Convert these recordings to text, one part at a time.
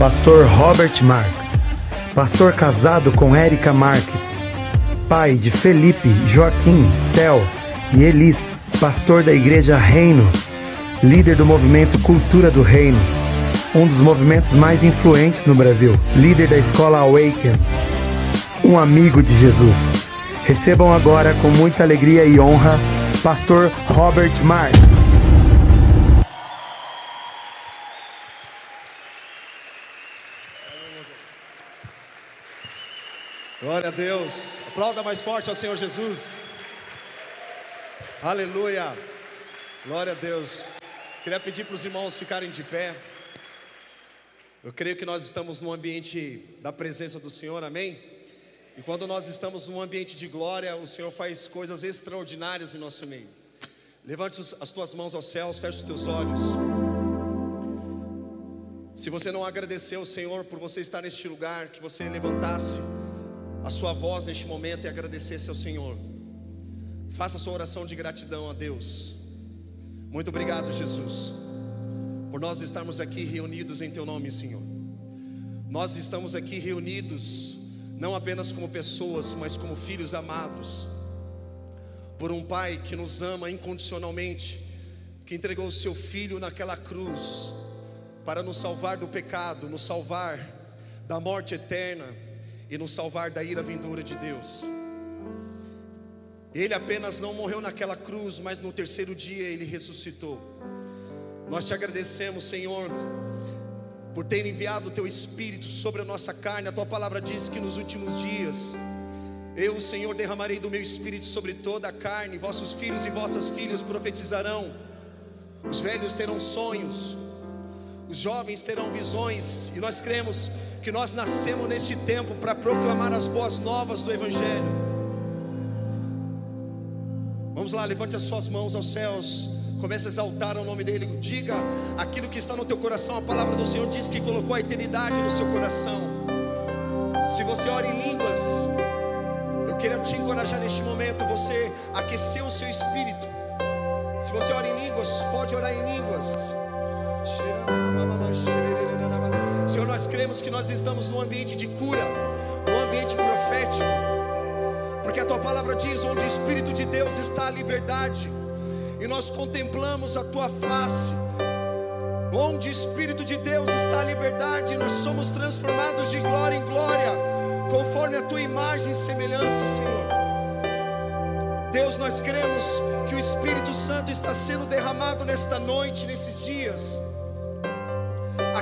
Pastor Robert Marques. Pastor casado com Érica Marques. Pai de Felipe, Joaquim, Theo e Elis. Pastor da Igreja Reino. Líder do movimento Cultura do Reino. Um dos movimentos mais influentes no Brasil. Líder da escola Awaken. Um amigo de Jesus. Recebam agora com muita alegria e honra Pastor Robert Marques. Glória a Deus. Aplauda mais forte ao Senhor Jesus. Aleluia. Glória a Deus. Queria pedir para os irmãos ficarem de pé. Eu creio que nós estamos num ambiente da presença do Senhor, amém? E quando nós estamos num ambiente de glória, o Senhor faz coisas extraordinárias em nosso meio. Levante as tuas mãos aos céus, feche os teus olhos. Se você não agradeceu ao Senhor por você estar neste lugar, que você levantasse a sua voz neste momento e agradecesse ao Senhor. Faça a sua oração de gratidão a Deus. Muito obrigado, Jesus, por nós estarmos aqui reunidos em Teu nome, Senhor. Nós estamos aqui reunidos não apenas como pessoas, mas como filhos amados, por um Pai que nos ama incondicionalmente, que entregou o Seu Filho naquela cruz para nos salvar do pecado, nos salvar da morte eterna e nos salvar da ira vindoura de Deus. Ele apenas não morreu naquela cruz, mas no terceiro dia ele ressuscitou. Nós te agradecemos, Senhor, por ter enviado o teu Espírito sobre a nossa carne. A tua palavra diz que nos últimos dias, eu, Senhor, derramarei do meu Espírito sobre toda a carne. Vossos filhos e vossas filhas profetizarão, os velhos terão sonhos, os jovens terão visões, e nós cremos que nós nascemos neste tempo para proclamar as boas novas do Evangelho. Vamos lá, levante as suas mãos aos céus. Comece a exaltar o nome dele. Diga aquilo que está no teu coração. A palavra do Senhor diz que colocou a eternidade no seu coração. Se você ora em línguas, eu quero te encorajar neste momento. Você aquecer o seu espírito. Se você ora em línguas, pode orar em línguas. Senhor, nós cremos que nós estamos num ambiente de cura, num ambiente profético, porque a tua palavra diz: onde o Espírito de Deus está a liberdade, e nós contemplamos a tua face. Onde o Espírito de Deus está a liberdade, nós somos transformados de glória em glória, conforme a tua imagem e semelhança, Senhor. Deus, nós cremos que o Espírito Santo está sendo derramado nesta noite, nesses dias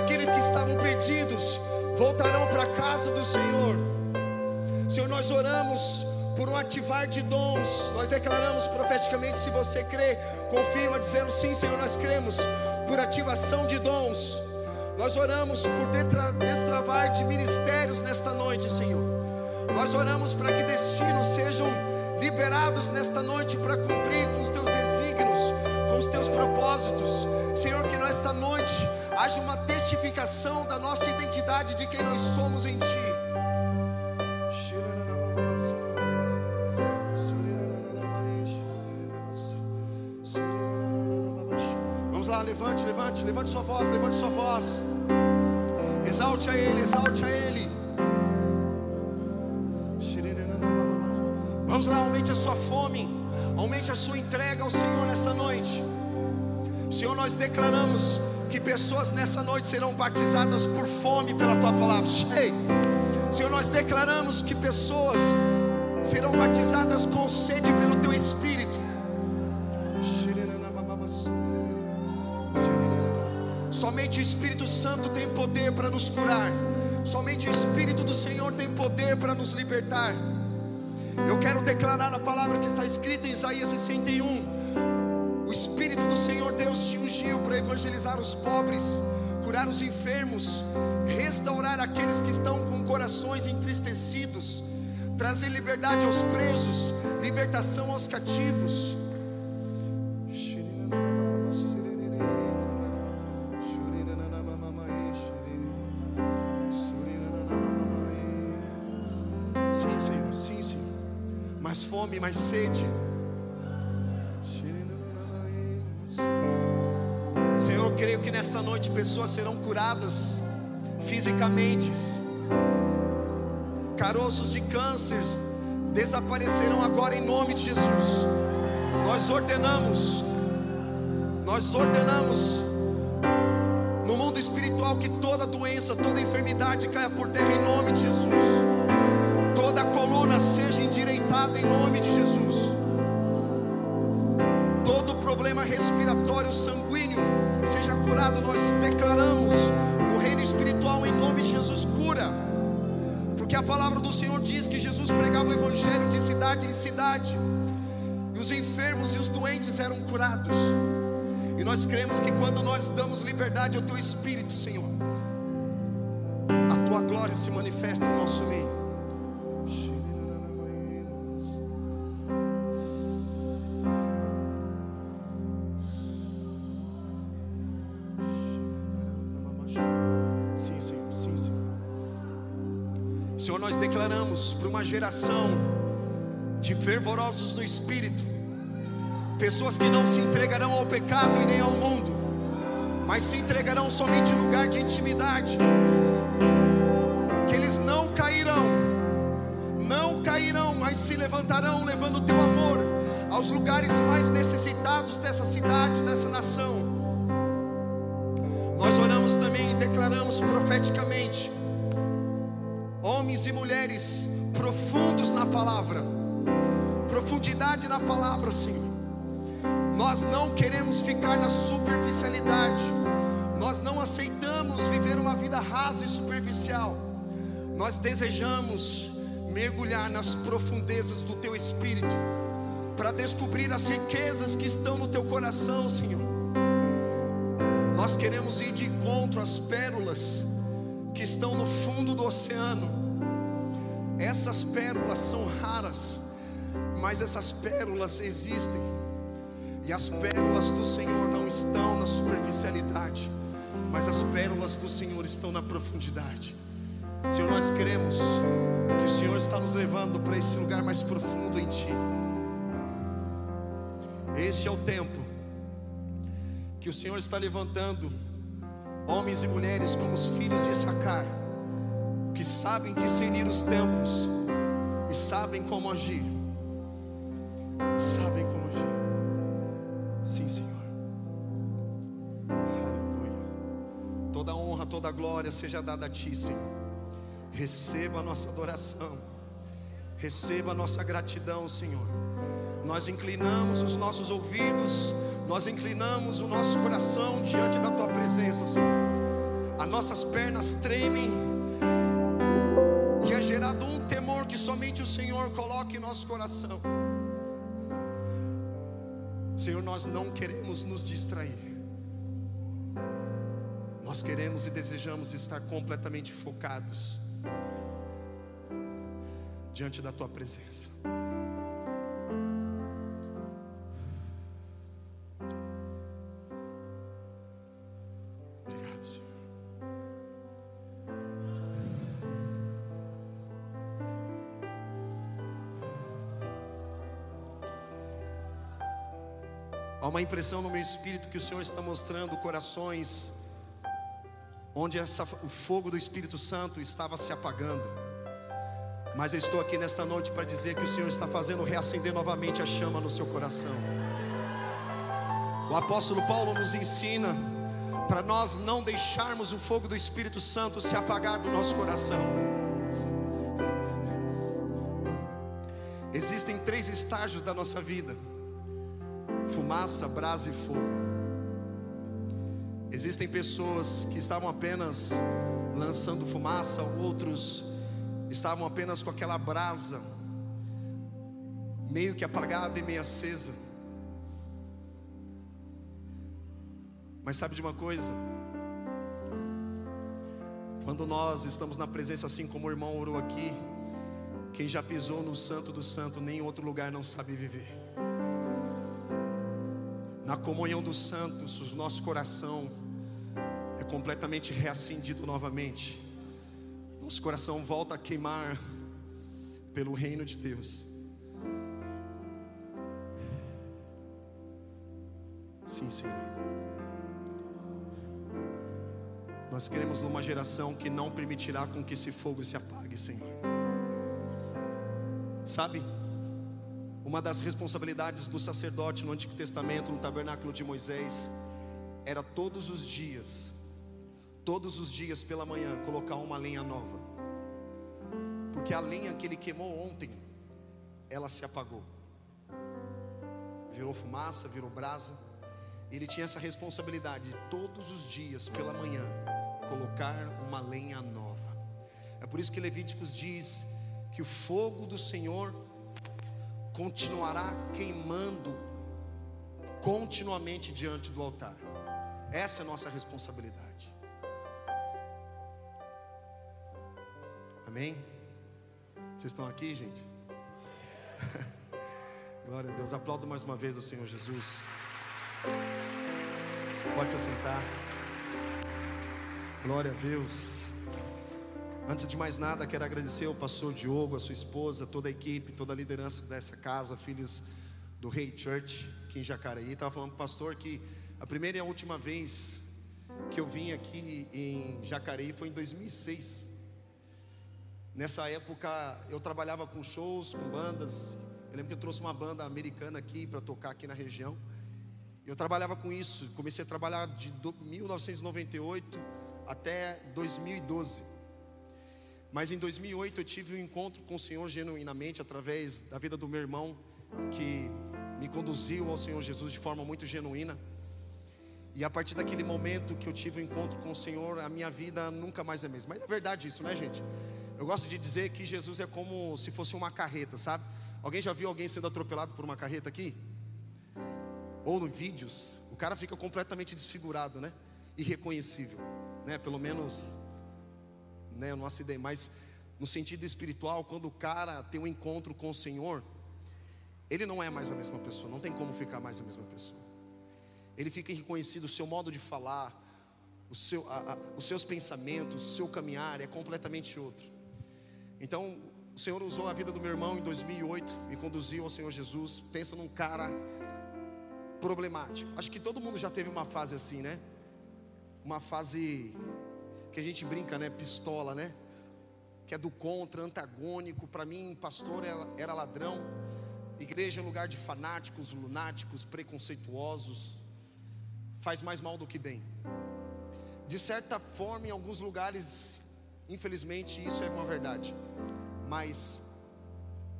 aqueles que estavam perdidos voltarão para a casa do Senhor. Senhor, nós oramos por um ativar de dons. Nós declaramos profeticamente, se você crê, confirma dizendo sim, Senhor, nós cremos por ativação de dons. Nós oramos por destravar de ministérios nesta noite, Senhor. Nós oramos para que destinos sejam liberados nesta noite para cumprir com os teus desígnios, com os teus propósitos. Senhor, que nesta noite haja uma testificação da nossa identidade de quem nós somos em Ti. Vamos lá, levante, levante, levante sua voz, levante sua voz. Exalte a Ele, exalte a Ele. Vamos lá, aumente a sua fome, aumente a sua entrega ao Senhor nessa noite. Senhor, nós declaramos que pessoas nessa noite serão batizadas por fome pela tua palavra. Ei, Senhor, nós declaramos que pessoas serão batizadas com sede pelo teu espírito. Somente o Espírito Santo tem poder para nos curar. Somente o Espírito do Senhor tem poder para nos libertar. Eu quero declarar a palavra que está escrita em Isaías 61 o Espírito do Senhor Deus te ungiu para evangelizar os pobres, curar os enfermos, restaurar aqueles que estão com corações entristecidos, trazer liberdade aos presos, libertação aos cativos. Sim, Senhor, sim, Senhor. Mais fome, mais sede. Nesta noite pessoas serão curadas fisicamente. Caroços de câncer desaparecerão agora em nome de Jesus. Nós ordenamos, nós ordenamos no mundo espiritual que toda doença, toda enfermidade caia por terra em nome de Jesus. Toda coluna seja endireitada em nome de Jesus. Nós declaramos no reino espiritual em nome de Jesus cura. Porque a palavra do Senhor diz que Jesus pregava o evangelho de cidade em cidade. E os enfermos e os doentes eram curados. E nós cremos que quando nós damos liberdade ao teu espírito, Senhor, a tua glória se manifesta no nosso meio. Uma geração de fervorosos do Espírito, pessoas que não se entregarão ao pecado e nem ao mundo, mas se entregarão somente em lugar de intimidade, que eles não cairão, não cairão, mas se levantarão levando o teu amor aos lugares mais necessitados dessa cidade, dessa nação. Nós oramos também e declaramos profeticamente, homens e mulheres profundos na palavra, profundidade na palavra, Senhor. Nós não queremos ficar na superficialidade, nós não aceitamos viver uma vida rasa e superficial, nós desejamos mergulhar nas profundezas do Teu Espírito, para descobrir as riquezas que estão no Teu coração, Senhor. Nós queremos ir de encontro às pérolas que estão no fundo do oceano. Essas pérolas são raras, mas essas pérolas existem. E as pérolas do Senhor não estão na superficialidade, mas as pérolas do Senhor estão na profundidade. Senhor, nós cremos que o Senhor está nos levando para esse lugar mais profundo em Ti. Este é o tempo que o Senhor está levantando homens e mulheres como os filhos de Sacar, que sabem discernir os tempos e sabem como agir. Sabem como agir. Sim, Senhor. Aleluia. Toda honra, toda glória seja dada a Ti, Senhor. Receba a nossa adoração. Receba a nossa gratidão, Senhor. Nós inclinamos os nossos ouvidos, nós inclinamos o nosso coração diante da Tua presença, Senhor. As nossas pernas tremem Senhor em nosso coração. Senhor, nós não queremos nos distrair. Nós queremos e desejamos estar completamente focados diante da tua presença. Uma impressão no meu espírito que o Senhor está mostrando corações onde essa, o fogo do Espírito Santo estava se apagando. Mas eu estou aqui nesta noite para dizer que o Senhor está fazendo reacender novamente a chama no seu coração. O apóstolo Paulo nos ensina para nós não deixarmos o fogo do Espírito Santo se apagar do nosso coração. Existem três estágios da nossa vida: fumaça, brasa e fogo. Existem pessoas que estavam apenas lançando fumaça, outros estavam apenas com aquela brasa, meio que apagada e meio acesa. Mas sabe de uma coisa? Quando nós estamos na presença, assim como o irmão orou aqui, quem já pisou no Santo do Santo, nem em outro lugar não sabe viver. Na comunhão dos santos, o nosso coração é completamente reacendido novamente. Nosso coração volta a queimar pelo reino de Deus. Sim, Senhor. Nós queremos uma geração que não permitirá com que esse fogo se apague, Senhor. Sabe? Uma das responsabilidades do sacerdote no Antigo Testamento, no tabernáculo de Moisés, era todos os dias, todos os dias pela manhã, colocar uma lenha nova. Porque a lenha que ele queimou ontem, ela se apagou. Virou fumaça, virou brasa. Ele tinha essa responsabilidade de todos os dias pela manhã colocar uma lenha nova. É por isso que Levíticos diz que o fogo do Senhor continuará queimando continuamente diante do altar. Essa é a nossa responsabilidade. Amém? Vocês estão aqui, gente? Glória a Deus. Aplaudo mais uma vez o Senhor Jesus. Pode se assentar. Glória a Deus. Antes de mais nada, quero agradecer ao pastor Diogo, a sua esposa, toda a equipe, toda a liderança dessa casa, filhos do Rei Church, aqui em Jacareí. Estava falando para o pastor que a primeira e a última vez que eu vim aqui em Jacareí foi em 2006. Nessa época eu trabalhava com shows, com bandas. Eu lembro que eu trouxe uma banda americana aqui para tocar aqui na região. Eu trabalhava com isso, comecei a trabalhar de 1998 até 2012. Mas em 2008 eu tive um encontro com o Senhor genuinamente através da vida do meu irmão que me conduziu ao Senhor Jesus de forma muito genuína. E a partir daquele momento que eu tive o um encontro com o Senhor, a minha vida nunca mais é a mesma. Mas é verdade isso, né, gente? Eu gosto de dizer que Jesus é como se fosse uma carreta, sabe? Alguém já viu alguém sendo atropelado por uma carreta aqui? Ou no vídeos, o cara fica completamente desfigurado, né? Irreconhecível, né? Pelo menos, né? Não acidei, mas no sentido espiritual, quando o cara tem um encontro com o Senhor, ele não é mais a mesma pessoa, não tem como ficar mais a mesma pessoa. Ele fica irreconhecido, o seu modo de falar, seu, a, a, os seus pensamentos, o seu caminhar é completamente outro. Então, o Senhor usou a vida do meu irmão em 2008, me conduziu ao Senhor Jesus. Pensa num cara problemático. Acho que todo mundo já teve uma fase assim, né? Uma fase que a gente brinca, né? Pistola, né? Que é do contra, antagônico. Para mim, pastor era, era ladrão. Igreja é lugar de fanáticos, lunáticos, preconceituosos. Faz mais mal do que bem. De certa forma, em alguns lugares, infelizmente, isso é uma verdade. Mas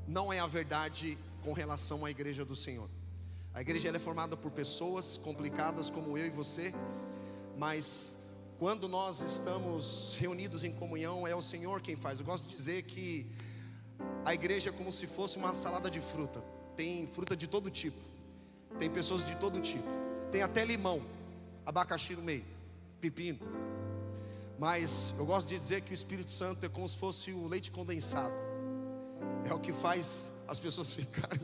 não é a verdade com relação à igreja do Senhor. A igreja é formada por pessoas complicadas como eu e você, mas quando nós estamos reunidos em comunhão, é o Senhor quem faz. Eu gosto de dizer que a igreja é como se fosse uma salada de fruta. Tem fruta de todo tipo, tem pessoas de todo tipo, tem até limão, abacaxi no meio, pepino. Mas eu gosto de dizer que o Espírito Santo é como se fosse o leite condensado, é o que faz as pessoas ficarem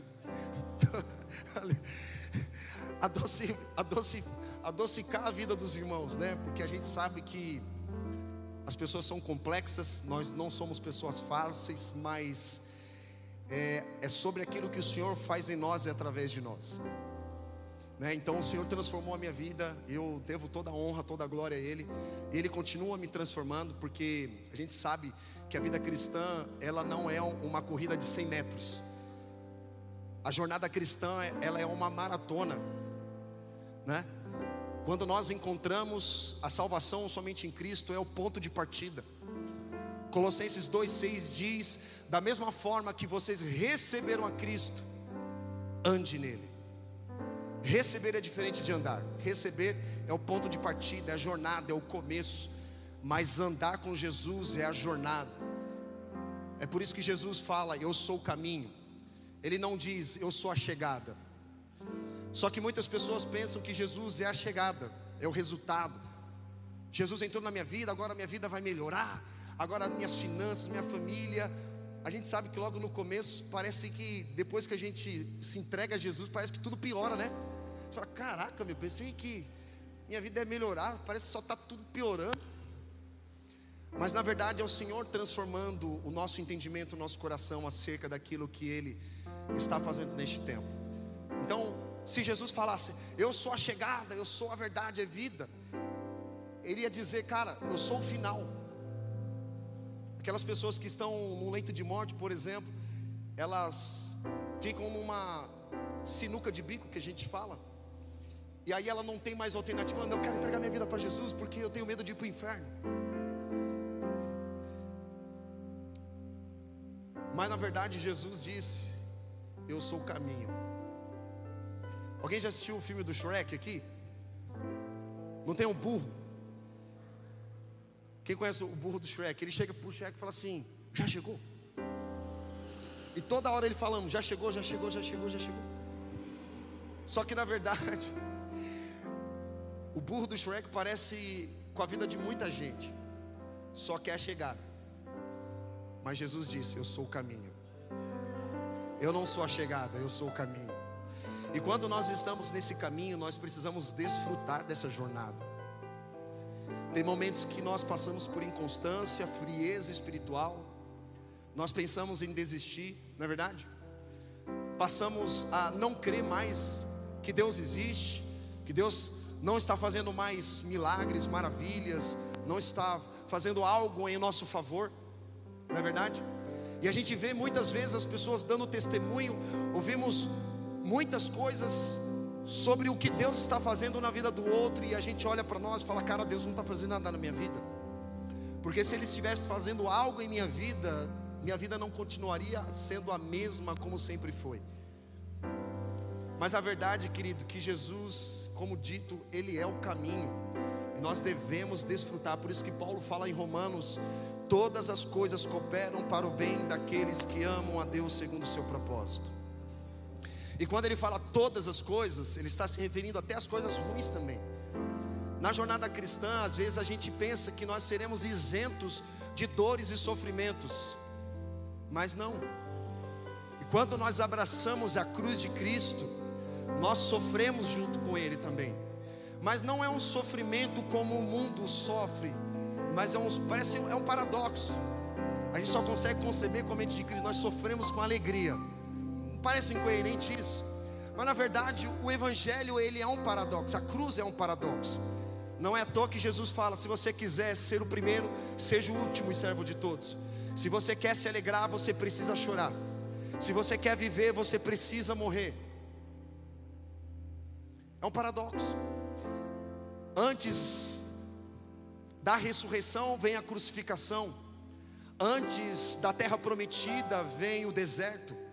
adoce, adoce, adocicar a vida dos irmãos, né? Porque a gente sabe que as pessoas são complexas, nós não somos pessoas fáceis, mas é, é sobre aquilo que o Senhor faz em nós e através de nós. Né? Então o Senhor transformou a minha vida, eu devo toda a honra, toda a glória a Ele. Ele continua me transformando, porque a gente sabe que a vida cristã ela não é uma corrida de 100 metros. A jornada cristã, ela é uma maratona, né? Quando nós encontramos a salvação somente em Cristo, é o ponto de partida. Colossenses 2,6 diz: da mesma forma que vocês receberam a Cristo, ande nele. Receber é diferente de andar. Receber é o ponto de partida, é a jornada, é o começo. Mas andar com Jesus é a jornada. É por isso que Jesus fala: Eu sou o caminho. Ele não diz, eu sou a chegada. Só que muitas pessoas pensam que Jesus é a chegada, é o resultado. Jesus entrou na minha vida, agora minha vida vai melhorar, agora minhas finanças, minha família. A gente sabe que logo no começo parece que depois que a gente se entrega a Jesus, parece que tudo piora, né? Você fala, caraca, meu, pensei que minha vida é melhorar, parece que só está tudo piorando. Mas na verdade é o Senhor transformando o nosso entendimento, o nosso coração acerca daquilo que Ele está fazendo neste tempo. Então, se Jesus falasse, eu sou a chegada, eu sou a verdade, é vida, ele ia dizer, cara, eu sou o final. Aquelas pessoas que estão num leito de morte, por exemplo, elas ficam numa sinuca de bico que a gente fala. E aí ela não tem mais alternativa, ela não, eu quero entregar minha vida para Jesus porque eu tenho medo de ir para o inferno. Mas na verdade Jesus disse: Eu sou o caminho. Alguém já assistiu o filme do Shrek aqui? Não tem um burro? Quem conhece o burro do Shrek? Ele chega para o Shrek e fala assim: Já chegou? E toda hora ele falando: Já chegou, já chegou, já chegou, já chegou. Só que na verdade, o burro do Shrek parece com a vida de muita gente, só quer a chegada. Mas Jesus disse: Eu sou o caminho. Eu não sou a chegada, eu sou o caminho. E quando nós estamos nesse caminho, nós precisamos desfrutar dessa jornada. Tem momentos que nós passamos por inconstância, frieza espiritual, nós pensamos em desistir, não é verdade? Passamos a não crer mais que Deus existe, que Deus não está fazendo mais milagres, maravilhas, não está fazendo algo em nosso favor, não é verdade? E a gente vê muitas vezes as pessoas dando testemunho, ouvimos muitas coisas sobre o que Deus está fazendo na vida do outro, e a gente olha para nós e fala: Cara, Deus não está fazendo nada na minha vida, porque se Ele estivesse fazendo algo em minha vida, minha vida não continuaria sendo a mesma como sempre foi. Mas a verdade, querido, que Jesus, como dito, Ele é o caminho, e nós devemos desfrutar, por isso que Paulo fala em Romanos: todas as coisas cooperam para o bem daqueles que amam a Deus segundo o seu propósito. E quando ele fala todas as coisas, ele está se referindo até às coisas ruins também. Na jornada cristã, às vezes a gente pensa que nós seremos isentos de dores e sofrimentos, mas não. E quando nós abraçamos a cruz de Cristo, nós sofremos junto com Ele também. Mas não é um sofrimento como o mundo sofre, mas é um, parece é um paradoxo. A gente só consegue conceber com a mente de Cristo, nós sofremos com alegria parece incoerente isso, mas na verdade o evangelho ele é um paradoxo, a cruz é um paradoxo. Não é à toa que Jesus fala: se você quiser ser o primeiro, seja o último e servo de todos. Se você quer se alegrar, você precisa chorar. Se você quer viver, você precisa morrer. É um paradoxo. Antes da ressurreição vem a crucificação. Antes da terra prometida vem o deserto.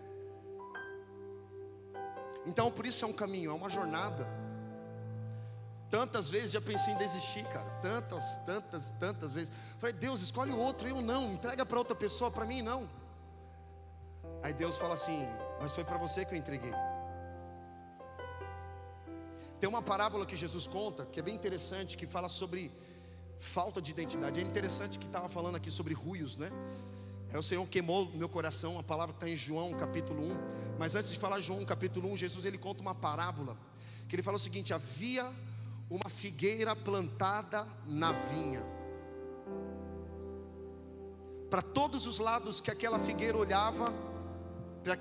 Então, por isso é um caminho, é uma jornada. Tantas vezes já pensei em desistir, cara. Tantas, tantas, tantas vezes. Falei, Deus, escolhe outro, eu não. Entrega para outra pessoa, para mim não. Aí Deus fala assim: Mas foi para você que eu entreguei. Tem uma parábola que Jesus conta, que é bem interessante, que fala sobre falta de identidade. É interessante que estava falando aqui sobre ruios, né? É o Senhor queimou meu coração, a palavra está em João capítulo 1. Mas antes de falar João capítulo 1, Jesus ele conta uma parábola. Que ele fala o seguinte: havia uma figueira plantada na vinha. Para todos os lados que aquela figueira olhava,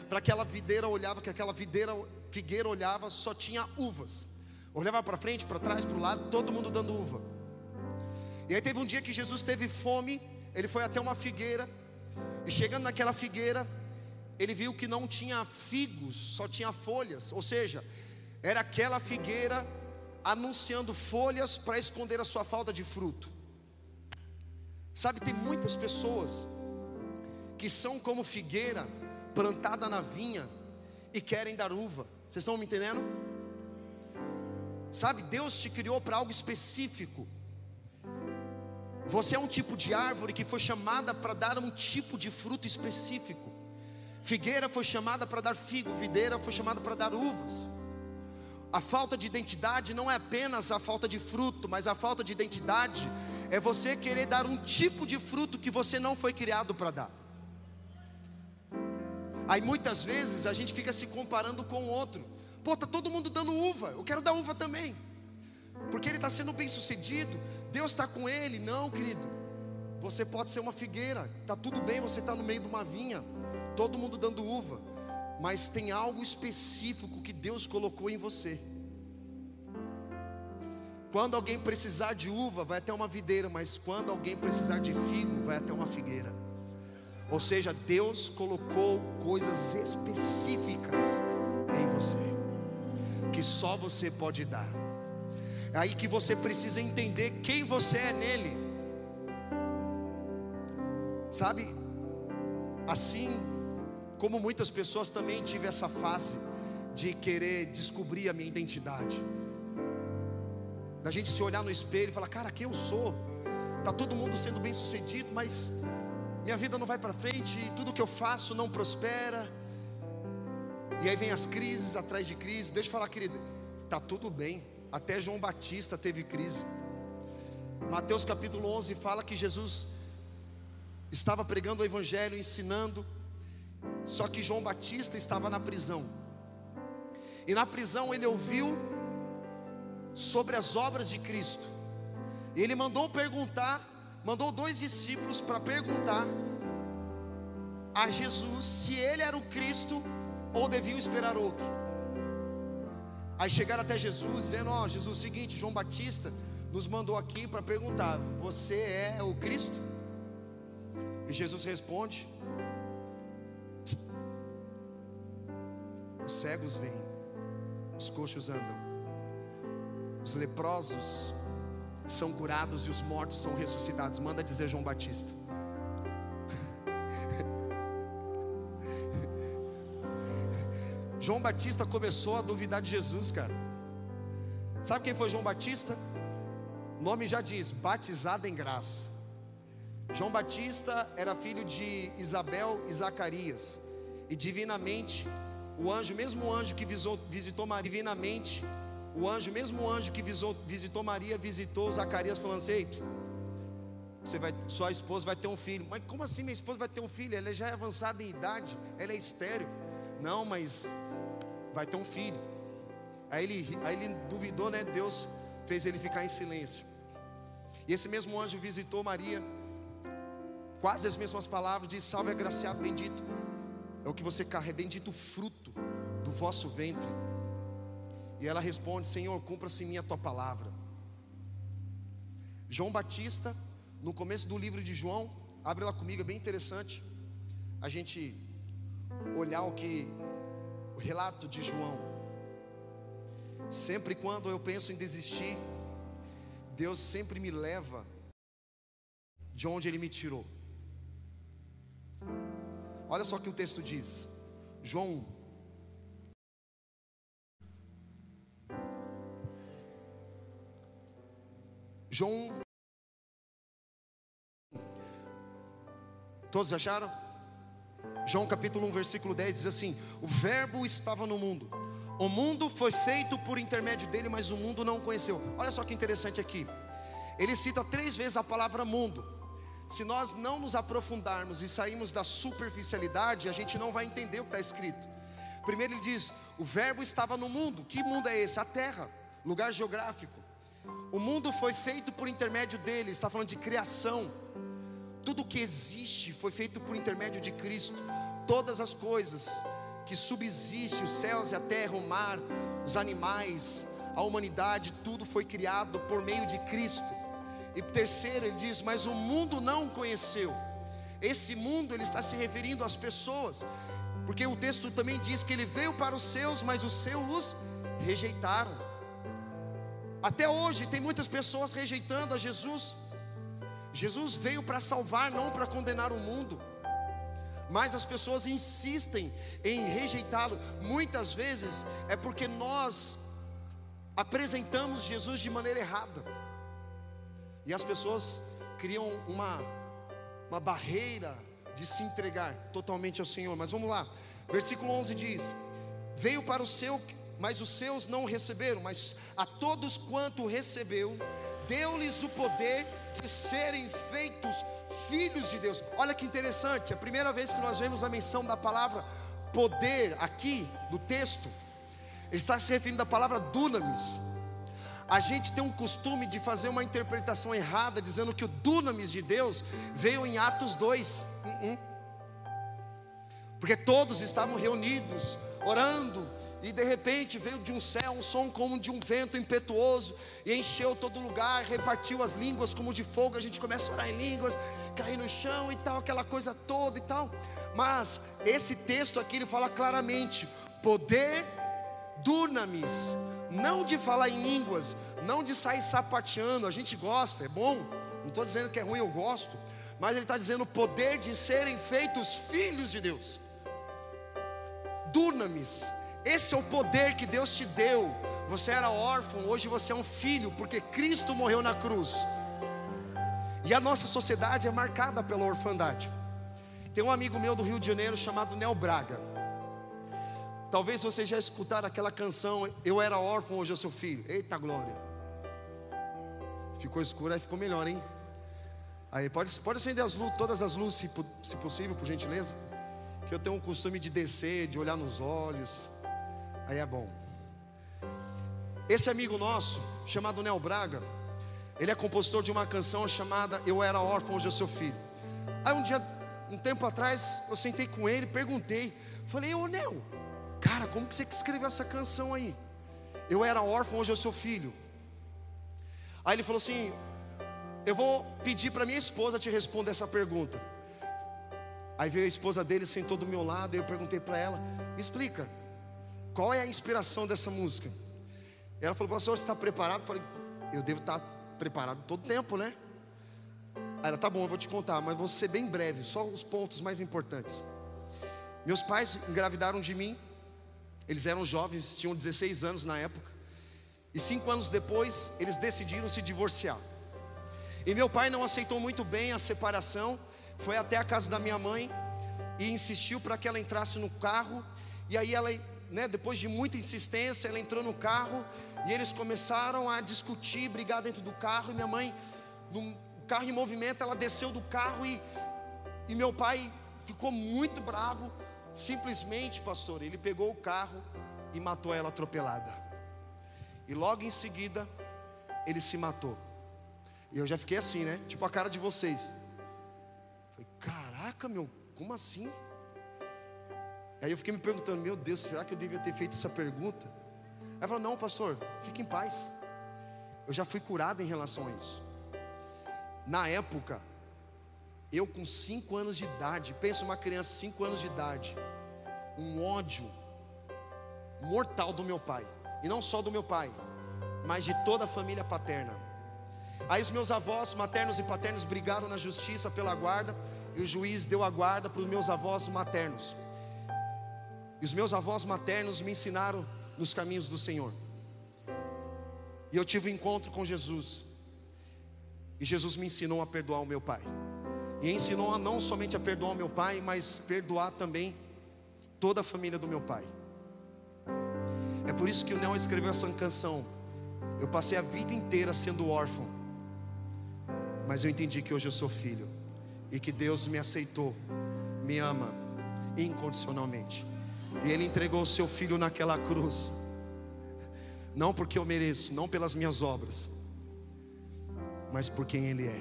para aquela videira olhava, que aquela videira, figueira olhava, só tinha uvas. Olhava para frente, para trás, para o lado, todo mundo dando uva. E aí teve um dia que Jesus teve fome, ele foi até uma figueira e chegando naquela figueira, ele viu que não tinha figos, só tinha folhas, ou seja, era aquela figueira anunciando folhas para esconder a sua falta de fruto. Sabe, tem muitas pessoas que são como figueira plantada na vinha e querem dar uva. Vocês estão me entendendo? Sabe, Deus te criou para algo específico. Você é um tipo de árvore que foi chamada para dar um tipo de fruto específico. Figueira foi chamada para dar figo, videira foi chamada para dar uvas. A falta de identidade não é apenas a falta de fruto, mas a falta de identidade é você querer dar um tipo de fruto que você não foi criado para dar. Aí muitas vezes a gente fica se comparando com o outro. Pô, tá todo mundo dando uva, eu quero dar uva também porque ele está sendo bem sucedido, Deus está com ele. Não, querido, você pode ser uma figueira, está tudo bem, você está no meio de uma vinha, todo mundo dando uva, mas tem algo específico que Deus colocou em você. Quando alguém precisar de uva, vai até uma videira, mas quando alguém precisar de figo, vai até uma figueira. Ou seja, Deus colocou coisas específicas em você, que só você pode dar. Aí que você precisa entender quem você é nele. Sabe? Assim como muitas pessoas também tive essa fase de querer descobrir a minha identidade. Da gente se olhar no espelho e falar, cara, quem eu sou? Tá todo mundo sendo bem sucedido, mas minha vida não vai para frente, tudo que eu faço não prospera. E aí vem as crises atrás de crise. Deixa eu falar, querida, tá tudo bem. Até João Batista teve crise. Mateus capítulo 11 fala que Jesus estava pregando o evangelho, ensinando, só que João Batista estava na prisão. E na prisão ele ouviu sobre as obras de Cristo. E ele mandou perguntar, mandou dois discípulos para perguntar a Jesus se ele era o Cristo ou deviam esperar outro. Aí chegaram até Jesus dizendo: Ó, oh, Jesus, seguinte, João Batista nos mandou aqui para perguntar: Você é o Cristo? E Jesus responde: Os cegos vêm, os coxos andam, os leprosos são curados e os mortos são ressuscitados. Manda dizer João Batista. João Batista começou a duvidar de Jesus, cara. Sabe quem foi João Batista? O nome já diz: batizado em graça. João Batista era filho de Isabel e Zacarias, e divinamente o anjo, mesmo anjo que visou, visitou Maria, divinamente, o anjo, mesmo anjo que visou, visitou Maria, visitou Zacarias, falando assim: Ei, você vai, sua esposa vai ter um filho. Mas como assim minha esposa vai ter um filho? Ela já é avançada em idade, ela é estéreo. Não, mas vai ter um filho. Aí ele, aí ele duvidou, né? Deus fez ele ficar em silêncio. E esse mesmo anjo visitou Maria, quase as mesmas palavras, disse: Salve, agraciado, bendito é o que você carrega, bendito o fruto do vosso ventre. E ela responde: Senhor, cumpra-se minha tua palavra. João Batista, no começo do livro de João, abre lá comigo, é bem interessante a gente olhar o que o relato de João. Sempre quando eu penso em desistir, Deus sempre me leva de onde Ele me tirou. Olha só o que o texto diz. João João Todos acharam? João capítulo 1, versículo 10 diz assim: O Verbo estava no mundo, o mundo foi feito por intermédio dele, mas o mundo não o conheceu. Olha só que interessante aqui. Ele cita três vezes a palavra mundo se nós não nos aprofundarmos e sairmos da superficialidade, a gente não vai entender o que está escrito. Primeiro ele diz: o Verbo estava no mundo. Que mundo é esse? A terra, lugar geográfico. O mundo foi feito por intermédio dele, está falando de criação. Tudo que existe foi feito por intermédio de Cristo. Todas as coisas que subsistem, os céus e a terra, o mar, os animais, a humanidade, tudo foi criado por meio de Cristo. E terceiro, ele diz: Mas o mundo não conheceu. Esse mundo, ele está se referindo às pessoas, porque o texto também diz que ele veio para os seus, mas os seus os rejeitaram. Até hoje, tem muitas pessoas rejeitando a Jesus. Jesus veio para salvar, não para condenar o mundo. Mas as pessoas insistem em rejeitá-lo. Muitas vezes é porque nós apresentamos Jesus de maneira errada. E as pessoas criam uma, uma barreira de se entregar totalmente ao Senhor. Mas vamos lá, versículo 11 diz: Veio para o seu, mas os seus não receberam, mas a todos quanto recebeu, deu-lhes o poder de serem feitos filhos de Deus. Olha que interessante, é a primeira vez que nós vemos a menção da palavra poder aqui no texto, ele está se referindo à palavra dunamis a gente tem um costume de fazer uma interpretação errada, dizendo que o dunamis de Deus veio em Atos 2. Uh -uh. Porque todos estavam reunidos, orando E de repente veio de um céu um som como de um vento impetuoso e encheu todo lugar, repartiu as línguas como de fogo. A gente começa a orar em línguas, cair no chão e tal, aquela coisa toda e tal. Mas esse texto aqui ele fala claramente: poder dunamis, não de falar em línguas, não de sair sapateando. A gente gosta, é bom. Não estou dizendo que é ruim, eu gosto. Mas ele está dizendo o poder de serem feitos filhos de Deus. Dunamis esse é o poder que Deus te deu. Você era órfão, hoje você é um filho, porque Cristo morreu na cruz. E a nossa sociedade é marcada pela orfandade. Tem um amigo meu do Rio de Janeiro chamado Nel Braga. Talvez você já escutaram aquela canção Eu era órfão, hoje eu sou filho. Eita glória. Ficou escuro, aí ficou melhor, hein? Aí pode, pode acender as luzes, todas as luzes, se, se possível, por gentileza. Que eu tenho um costume de descer, de olhar nos olhos. Aí é bom. Esse amigo nosso, chamado Nel Braga, ele é compositor de uma canção chamada Eu Era Órfão, Hoje Eu Sou Filho. Aí um dia, um tempo atrás, eu sentei com ele, perguntei, falei, ô Nel, cara, como que você escreveu essa canção aí? Eu era órfão, hoje eu sou filho. Aí ele falou assim: Eu vou pedir para minha esposa te responder essa pergunta. Aí veio a esposa dele, sentou do meu lado, e eu perguntei para ela: Me explica, qual é a inspiração dessa música? Ela falou, pastor, você está preparado? Eu falei, eu devo estar preparado todo tempo, né? Aí ela, tá bom, eu vou te contar, mas vou ser bem breve, só os pontos mais importantes. Meus pais engravidaram de mim, eles eram jovens, tinham 16 anos na época, e cinco anos depois, eles decidiram se divorciar. E meu pai não aceitou muito bem a separação, foi até a casa da minha mãe e insistiu para que ela entrasse no carro, e aí ela né, depois de muita insistência, ela entrou no carro e eles começaram a discutir, brigar dentro do carro. E minha mãe, no carro em movimento, ela desceu do carro e, e meu pai ficou muito bravo. Simplesmente, pastor, ele pegou o carro e matou ela atropelada. E logo em seguida, ele se matou. E eu já fiquei assim, né? Tipo a cara de vocês. Falei, caraca, meu, como assim? Aí eu fiquei me perguntando, meu Deus, será que eu devia ter feito essa pergunta? Ela falou, não, pastor, fique em paz. Eu já fui curado em relação a isso. Na época, eu com 5 anos de idade, pensa uma criança 5 anos de idade, um ódio mortal do meu pai, e não só do meu pai, mas de toda a família paterna. Aí os meus avós maternos e paternos brigaram na justiça pela guarda, e o juiz deu a guarda para os meus avós maternos. E os meus avós maternos me ensinaram nos caminhos do Senhor. E eu tive um encontro com Jesus. E Jesus me ensinou a perdoar o meu pai. E ensinou a não somente a perdoar o meu pai, mas perdoar também toda a família do meu pai. É por isso que o Neo escreveu essa canção. Eu passei a vida inteira sendo órfão, mas eu entendi que hoje eu sou filho e que Deus me aceitou, me ama incondicionalmente. E Ele entregou o seu filho naquela cruz, não porque eu mereço, não pelas minhas obras, mas por quem Ele é.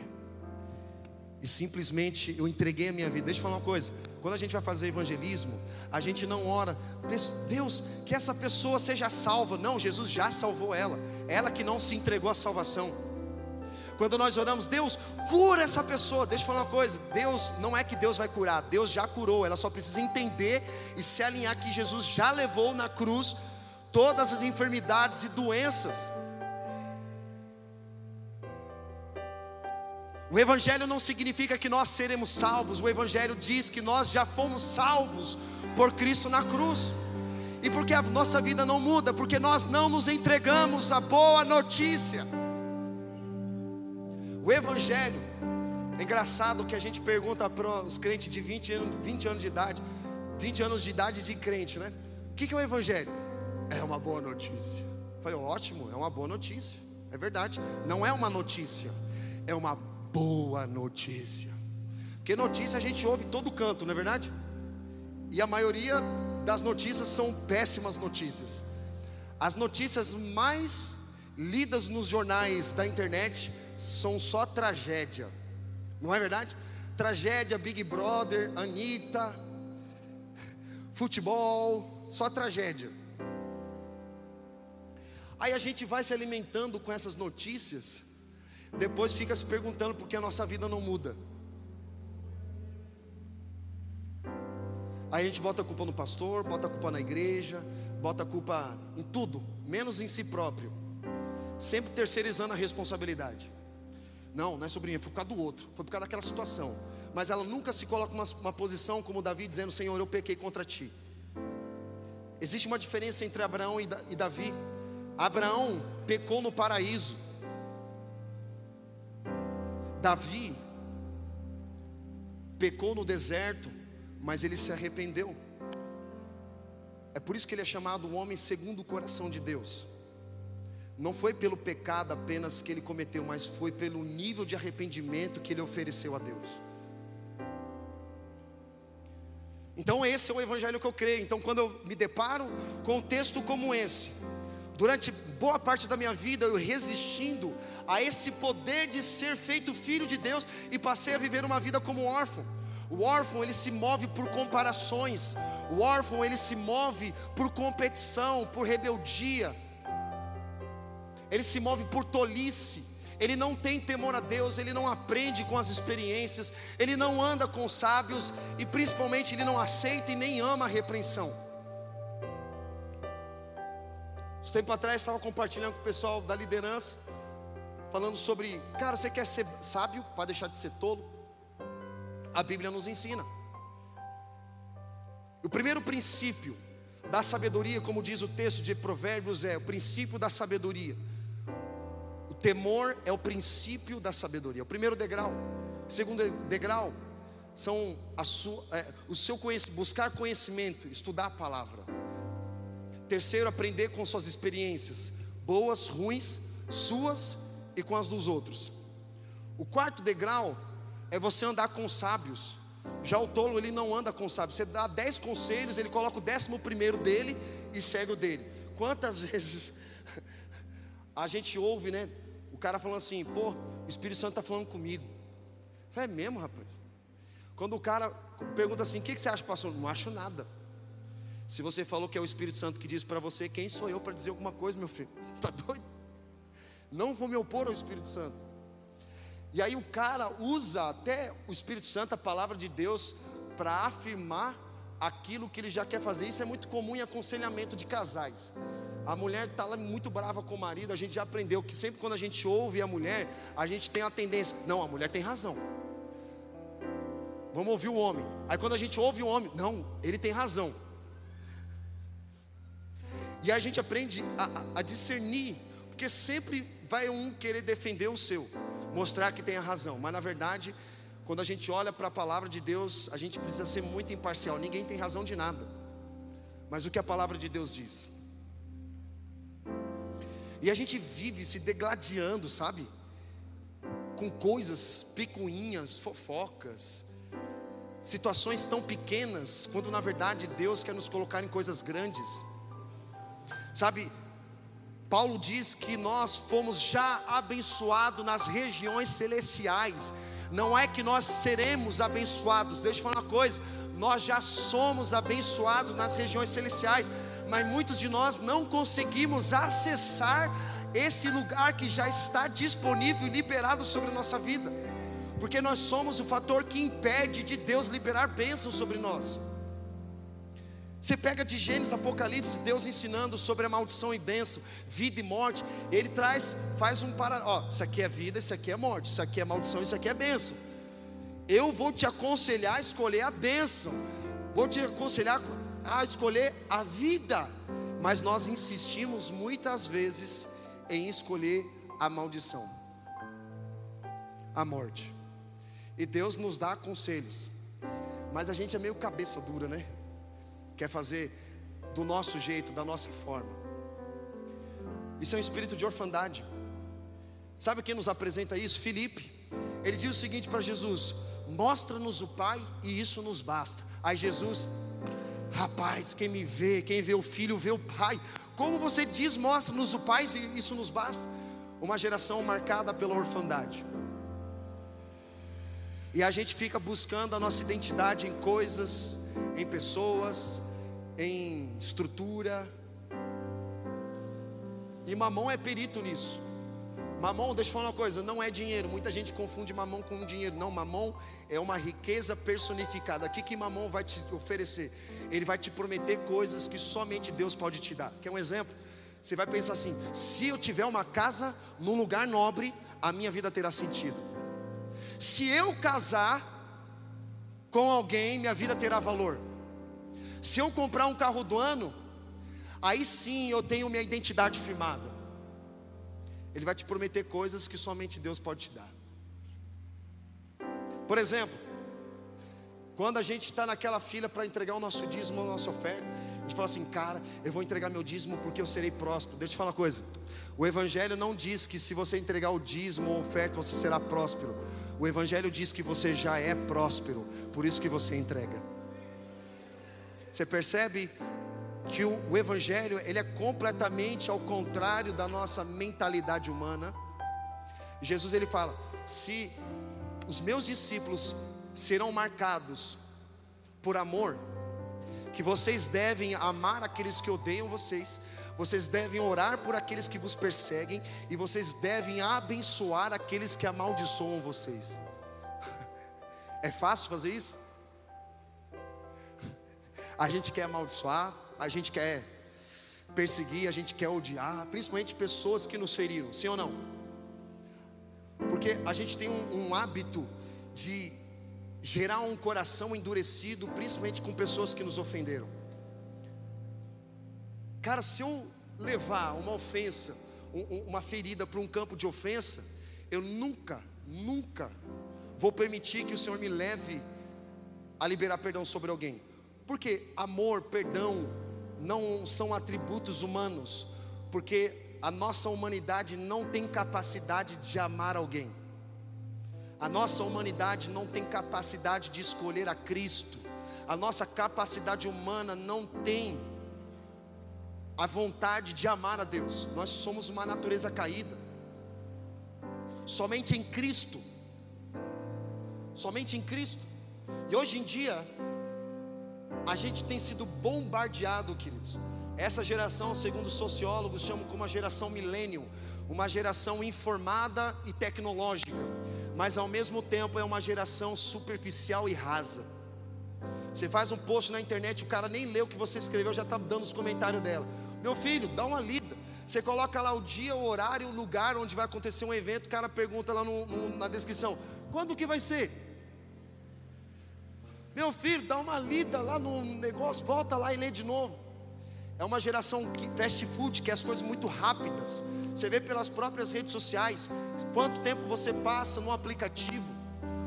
E simplesmente eu entreguei a minha vida. Deixa eu falar uma coisa: quando a gente vai fazer evangelismo, a gente não ora, Deus, que essa pessoa seja salva. Não, Jesus já salvou ela, ela que não se entregou à salvação. Quando nós oramos, Deus cura essa pessoa. Deixa eu falar uma coisa: Deus não é que Deus vai curar, Deus já curou. Ela só precisa entender e se alinhar que Jesus já levou na cruz todas as enfermidades e doenças. O Evangelho não significa que nós seremos salvos, o Evangelho diz que nós já fomos salvos por Cristo na cruz. E porque a nossa vida não muda, porque nós não nos entregamos à boa notícia. O Evangelho, é engraçado que a gente pergunta para os crentes de 20 anos, 20 anos de idade, 20 anos de idade de crente, né? O que é o Evangelho? É uma boa notícia. Eu falei, ótimo, é uma boa notícia. É verdade. Não é uma notícia, é uma boa notícia. Porque notícia a gente ouve todo canto, não é verdade? E a maioria das notícias são péssimas notícias. As notícias mais lidas nos jornais da internet são só tragédia, não é verdade? Tragédia, Big Brother, Anitta, futebol, só tragédia. Aí a gente vai se alimentando com essas notícias, depois fica se perguntando por que a nossa vida não muda. Aí a gente bota a culpa no pastor, bota a culpa na igreja, bota a culpa em tudo, menos em si próprio. Sempre terceirizando a responsabilidade. Não, não é sobrinha, foi por causa do outro, foi por causa daquela situação. Mas ela nunca se coloca numa uma posição como Davi dizendo: Senhor, eu pequei contra ti. Existe uma diferença entre Abraão e Davi. Abraão pecou no paraíso. Davi pecou no deserto mas ele se arrependeu. É por isso que ele é chamado o homem segundo o coração de Deus. Não foi pelo pecado apenas que ele cometeu, mas foi pelo nível de arrependimento que ele ofereceu a Deus. Então, esse é o evangelho que eu creio. Então, quando eu me deparo com um texto como esse, durante boa parte da minha vida, eu resistindo a esse poder de ser feito filho de Deus e passei a viver uma vida como órfão. O órfão ele se move por comparações. O órfão ele se move por competição, por rebeldia. Ele se move por tolice. Ele não tem temor a Deus, ele não aprende com as experiências, ele não anda com os sábios e principalmente ele não aceita e nem ama a repreensão. Uns tempo atrás estava compartilhando com o pessoal da liderança, falando sobre, cara, você quer ser sábio para deixar de ser tolo? a Bíblia nos ensina. O primeiro princípio da sabedoria, como diz o texto de Provérbios, é o princípio da sabedoria. Temor é o princípio da sabedoria. O primeiro degrau. O segundo degrau são sua, é, o seu conhecimento, buscar conhecimento, estudar a palavra. Terceiro, aprender com suas experiências, boas, ruins, suas e com as dos outros. O quarto degrau é você andar com sábios. Já o tolo ele não anda com sábios. Você dá dez conselhos, ele coloca o décimo primeiro dele e segue o dele. Quantas vezes a gente ouve, né? Cara falando assim, pô, o Espírito Santo está falando comigo. É mesmo, rapaz. Quando o cara pergunta assim, o que, que você acha, pastor? Não acho nada. Se você falou que é o Espírito Santo que diz para você, quem sou eu para dizer alguma coisa, meu filho? Tá doido? Não vou me opor ao Espírito Santo. E aí o cara usa até o Espírito Santo, a palavra de Deus, para afirmar aquilo que ele já quer fazer. Isso é muito comum em aconselhamento de casais. A mulher está lá muito brava com o marido, a gente já aprendeu que sempre quando a gente ouve a mulher, a gente tem a tendência, não, a mulher tem razão. Vamos ouvir o homem. Aí quando a gente ouve o homem, não, ele tem razão. E a gente aprende a, a discernir, porque sempre vai um querer defender o seu mostrar que tem a razão, mas na verdade, quando a gente olha para a palavra de Deus, a gente precisa ser muito imparcial. Ninguém tem razão de nada, mas o que a palavra de Deus diz. E a gente vive se degladiando, sabe? Com coisas picuinhas, fofocas, situações tão pequenas, quando na verdade Deus quer nos colocar em coisas grandes. Sabe, Paulo diz que nós fomos já abençoados nas regiões celestiais. Não é que nós seremos abençoados, deixa eu falar uma coisa, nós já somos abençoados nas regiões celestiais, mas muitos de nós não conseguimos acessar esse lugar que já está disponível e liberado sobre a nossa vida, porque nós somos o fator que impede de Deus liberar bênçãos sobre nós. Você pega de Gênesis, Apocalipse, Deus ensinando sobre a maldição e bênção, vida e morte. Ele traz, faz um para, ó, isso aqui é vida, isso aqui é morte, isso aqui é maldição, isso aqui é bênção. Eu vou te aconselhar a escolher a bênção. Vou te aconselhar a escolher a vida. Mas nós insistimos muitas vezes em escolher a maldição, a morte. E Deus nos dá conselhos. Mas a gente é meio cabeça dura, né? Quer fazer do nosso jeito, da nossa forma. Isso é um espírito de orfandade. Sabe quem nos apresenta isso? Filipe. Ele diz o seguinte para Jesus: Mostra-nos o Pai e isso nos basta. Aí Jesus, rapaz, quem me vê, quem vê o Filho, vê o Pai. Como você diz, mostra-nos o Pai e isso nos basta? Uma geração marcada pela orfandade. E a gente fica buscando a nossa identidade em coisas, em pessoas, em estrutura. E mamão é perito nisso. Mamão, deixa eu falar uma coisa, não é dinheiro. Muita gente confunde mamão com dinheiro. Não, mamão é uma riqueza personificada. O que, que mamão vai te oferecer? Ele vai te prometer coisas que somente Deus pode te dar. Quer um exemplo? Você vai pensar assim: se eu tiver uma casa num lugar nobre, a minha vida terá sentido. Se eu casar com alguém, minha vida terá valor. Se eu comprar um carro do ano, aí sim eu tenho minha identidade firmada. Ele vai te prometer coisas que somente Deus pode te dar. Por exemplo, quando a gente está naquela fila para entregar o nosso dízimo, a nossa oferta, a gente fala assim, cara, eu vou entregar meu dízimo porque eu serei próspero. Deixa eu te falar uma coisa: o Evangelho não diz que se você entregar o dízimo ou oferta você será próspero. O Evangelho diz que você já é próspero, por isso que você entrega. Você percebe que o, o Evangelho ele é completamente ao contrário da nossa mentalidade humana. Jesus ele fala: se os meus discípulos serão marcados por amor, que vocês devem amar aqueles que odeiam vocês, vocês devem orar por aqueles que vos perseguem, e vocês devem abençoar aqueles que amaldiçoam vocês. É fácil fazer isso? A gente quer amaldiçoar, a gente quer perseguir, a gente quer odiar, principalmente pessoas que nos feriram, sim ou não? Porque a gente tem um, um hábito de gerar um coração endurecido, principalmente com pessoas que nos ofenderam. Cara, se eu levar uma ofensa, uma ferida para um campo de ofensa, eu nunca, nunca vou permitir que o Senhor me leve a liberar perdão sobre alguém. Porque amor, perdão, não são atributos humanos, porque a nossa humanidade não tem capacidade de amar alguém. A nossa humanidade não tem capacidade de escolher a Cristo. A nossa capacidade humana não tem a vontade de amar a Deus. Nós somos uma natureza caída. Somente em Cristo. Somente em Cristo. E hoje em dia, a gente tem sido bombardeado, queridos. Essa geração, segundo sociólogos, chamam como uma geração millennium, uma geração informada e tecnológica, mas ao mesmo tempo é uma geração superficial e rasa. Você faz um post na internet, o cara nem lê o que você escreveu, já está dando os comentários dela. Meu filho, dá uma lida. Você coloca lá o dia, o horário, o lugar onde vai acontecer um evento, o cara pergunta lá no, no, na descrição: quando que vai ser? Meu filho, dá uma lida lá no negócio, volta lá e lê de novo. É uma geração que fast food, que é as coisas muito rápidas. Você vê pelas próprias redes sociais quanto tempo você passa no aplicativo.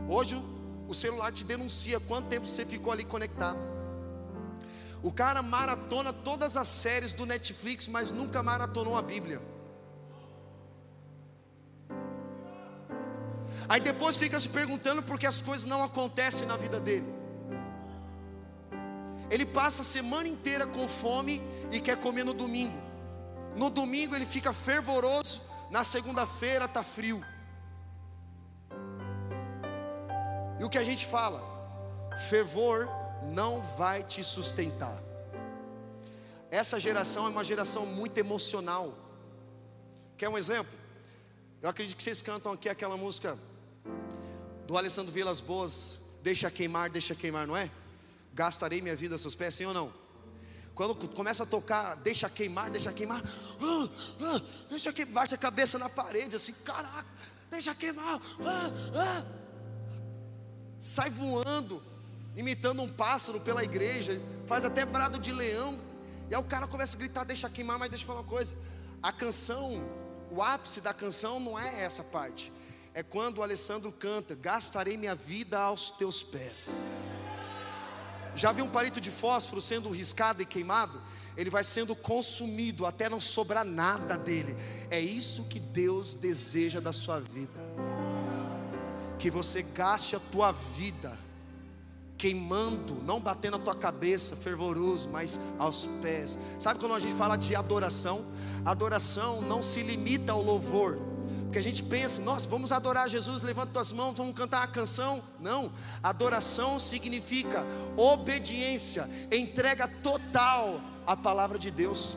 Hoje o celular te denuncia quanto tempo você ficou ali conectado. O cara maratona todas as séries do Netflix, mas nunca maratonou a Bíblia. Aí depois fica se perguntando por que as coisas não acontecem na vida dele. Ele passa a semana inteira com fome e quer comer no domingo. No domingo ele fica fervoroso, na segunda-feira está frio. E o que a gente fala? Fervor não vai te sustentar. Essa geração é uma geração muito emocional. Quer um exemplo? Eu acredito que vocês cantam aqui aquela música do Alessandro Vilas Boas, Deixa queimar, deixa queimar, não é? gastarei minha vida aos seus pés, sim ou não? Quando começa a tocar, deixa queimar, deixa queimar, ah, ah, deixa queimar, baixa a cabeça na parede, assim, caraca, deixa queimar, ah. sai voando, imitando um pássaro pela igreja, faz até brado de leão, e aí o cara começa a gritar, deixa queimar, mas deixa eu falar uma coisa, a canção, o ápice da canção não é essa parte, é quando o Alessandro canta, gastarei minha vida aos teus pés. Já viu um palito de fósforo sendo riscado e queimado? Ele vai sendo consumido até não sobrar nada dele. É isso que Deus deseja da sua vida. Que você gaste a tua vida queimando, não batendo a tua cabeça, fervoroso, mas aos pés. Sabe quando a gente fala de adoração? Adoração não se limita ao louvor porque a gente pensa, nossa, vamos adorar Jesus, levanta tuas mãos, vamos cantar uma canção. Não, adoração significa obediência, entrega total à palavra de Deus.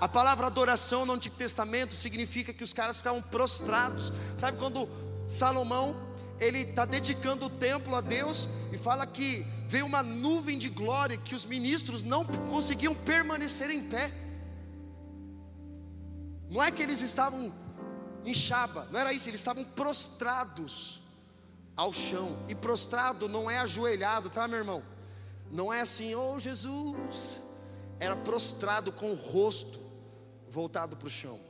A palavra adoração no Antigo Testamento significa que os caras ficavam prostrados. Sabe quando Salomão ele está dedicando o templo a Deus e fala que veio uma nuvem de glória que os ministros não conseguiam permanecer em pé. Não é que eles estavam em chaba, não era isso, eles estavam prostrados ao chão. E prostrado não é ajoelhado, tá, meu irmão? Não é assim, oh Jesus. Era prostrado com o rosto voltado para o chão.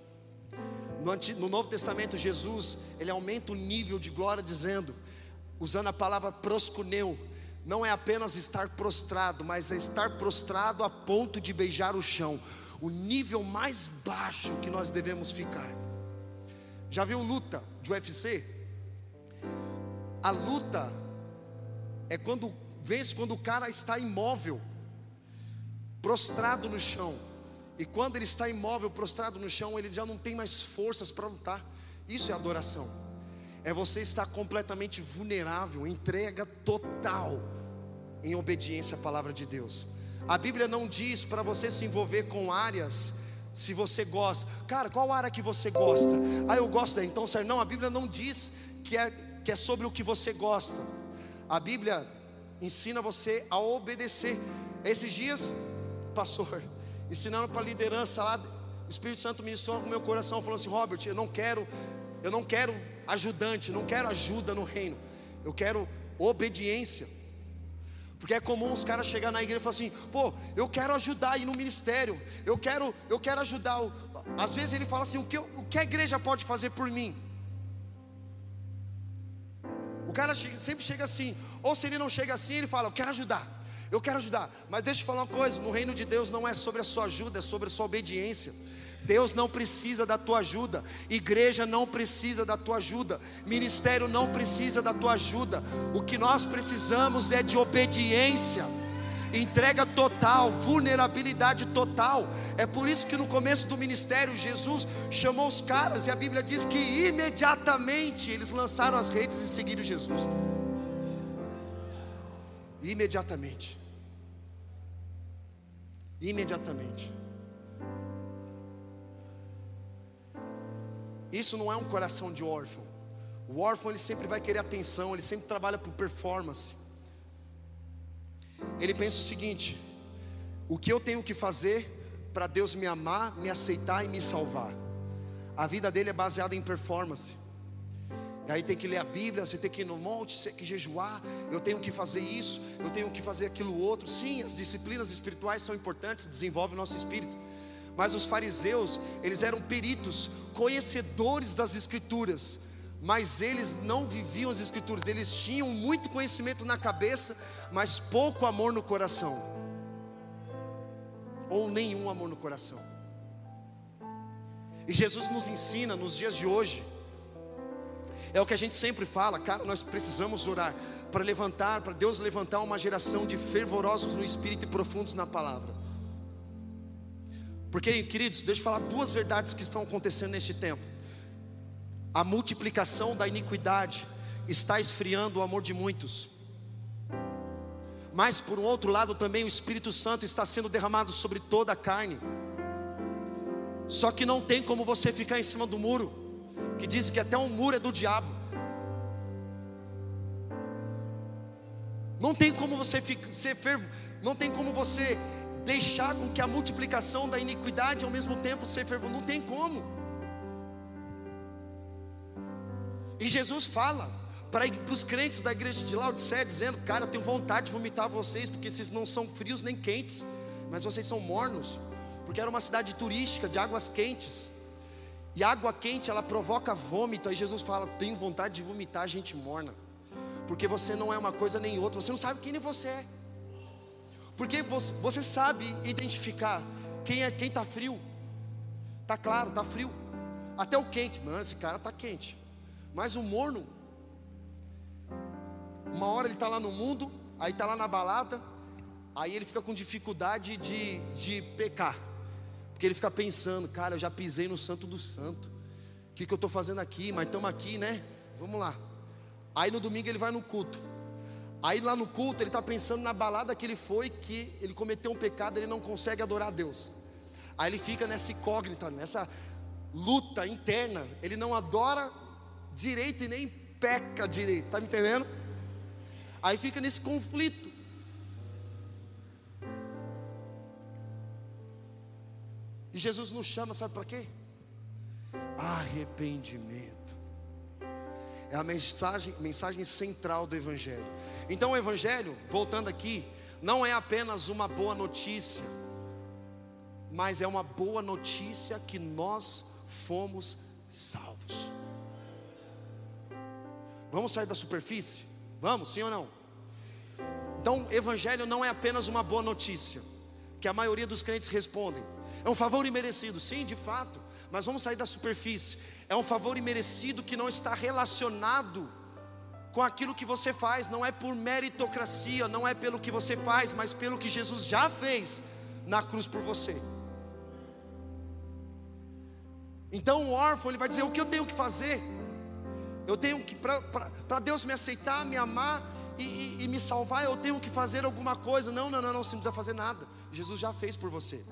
No, no Novo Testamento, Jesus, ele aumenta o nível de glória, dizendo, usando a palavra proscuneu, não é apenas estar prostrado, mas é estar prostrado a ponto de beijar o chão, o nível mais baixo que nós devemos ficar. Já viu luta de UFC? A luta é quando vence quando o cara está imóvel, prostrado no chão. E quando ele está imóvel, prostrado no chão, ele já não tem mais forças para lutar. Isso é adoração. É você estar completamente vulnerável, entrega total em obediência à palavra de Deus. A Bíblia não diz para você se envolver com áreas se você gosta. Cara, qual área que você gosta? Ah, eu gosto da então, sério, não, a Bíblia não diz que é que é sobre o que você gosta. A Bíblia ensina você a obedecer. Esses dias, pastor, ensinando para a liderança lá, o Espírito Santo ministrou no meu coração, falando assim: Robert, eu não quero, eu não quero ajudante, não quero ajuda no reino, eu quero obediência. Porque é comum os caras chegar na igreja e falar assim: pô, eu quero ajudar aí no ministério, eu quero, eu quero ajudar. Às vezes ele fala assim: o que, o que a igreja pode fazer por mim? O cara sempre chega assim, ou se ele não chega assim, ele fala: eu quero ajudar. Eu quero ajudar, mas deixa eu falar uma coisa: no reino de Deus não é sobre a sua ajuda, é sobre a sua obediência. Deus não precisa da tua ajuda, igreja não precisa da tua ajuda, ministério não precisa da tua ajuda. O que nós precisamos é de obediência, entrega total, vulnerabilidade total. É por isso que no começo do ministério Jesus chamou os caras e a Bíblia diz que imediatamente eles lançaram as redes e seguiram Jesus. Imediatamente imediatamente. Isso não é um coração de órfão. O órfão ele sempre vai querer atenção, ele sempre trabalha por performance. Ele pensa o seguinte: o que eu tenho que fazer para Deus me amar, me aceitar e me salvar? A vida dele é baseada em performance. Aí tem que ler a Bíblia, você tem que ir no monte, você tem que jejuar, eu tenho que fazer isso, eu tenho que fazer aquilo outro. Sim, as disciplinas espirituais são importantes, desenvolvem o nosso espírito. Mas os fariseus, eles eram peritos, conhecedores das escrituras, mas eles não viviam as escrituras, eles tinham muito conhecimento na cabeça, mas pouco amor no coração. Ou nenhum amor no coração. E Jesus nos ensina nos dias de hoje, é o que a gente sempre fala, cara, nós precisamos orar para levantar, para Deus levantar uma geração de fervorosos no espírito e profundos na palavra. Porque, queridos, deixa eu falar duas verdades que estão acontecendo neste tempo. A multiplicação da iniquidade está esfriando o amor de muitos. Mas por um outro lado também o Espírito Santo está sendo derramado sobre toda a carne. Só que não tem como você ficar em cima do muro que diz que até um muro é do diabo. Não tem como você ser fervo, não tem como você deixar com que a multiplicação da iniquidade ao mesmo tempo ser fervo, não tem como. E Jesus fala para os crentes da igreja de Laodiceia, dizendo: Cara, eu tenho vontade de vomitar vocês, porque vocês não são frios nem quentes, mas vocês são mornos, porque era uma cidade turística de águas quentes. E água quente, ela provoca vômito. Aí Jesus fala: Tenho vontade de vomitar gente morna. Porque você não é uma coisa nem outra. Você não sabe quem você é. Porque você sabe identificar quem é quem está frio. Tá claro, tá frio. Até o quente, mano, esse cara tá quente. Mas o morno, uma hora ele está lá no mundo, aí está lá na balada, aí ele fica com dificuldade de, de pecar. Porque ele fica pensando, cara, eu já pisei no santo do santo. O que, que eu estou fazendo aqui? Mas estamos aqui, né? Vamos lá. Aí no domingo ele vai no culto. Aí lá no culto ele está pensando na balada que ele foi, que ele cometeu um pecado, ele não consegue adorar a Deus. Aí ele fica nessa incógnita, nessa luta interna. Ele não adora direito e nem peca direito, tá me entendendo? Aí fica nesse conflito. E Jesus nos chama, sabe para quê? Arrependimento. É a mensagem, mensagem central do Evangelho. Então, o Evangelho, voltando aqui, não é apenas uma boa notícia, mas é uma boa notícia que nós fomos salvos. Vamos sair da superfície? Vamos, sim ou não? Então, Evangelho não é apenas uma boa notícia, que a maioria dos crentes respondem. É um favor imerecido, sim, de fato, mas vamos sair da superfície. É um favor imerecido que não está relacionado com aquilo que você faz, não é por meritocracia, não é pelo que você faz, mas pelo que Jesus já fez na cruz por você. Então o órfão ele vai dizer: o que eu tenho que fazer? Eu tenho que, para Deus me aceitar, me amar e, e, e me salvar, eu tenho que fazer alguma coisa. Não, não, não, não, você não precisa fazer nada. Jesus já fez por você.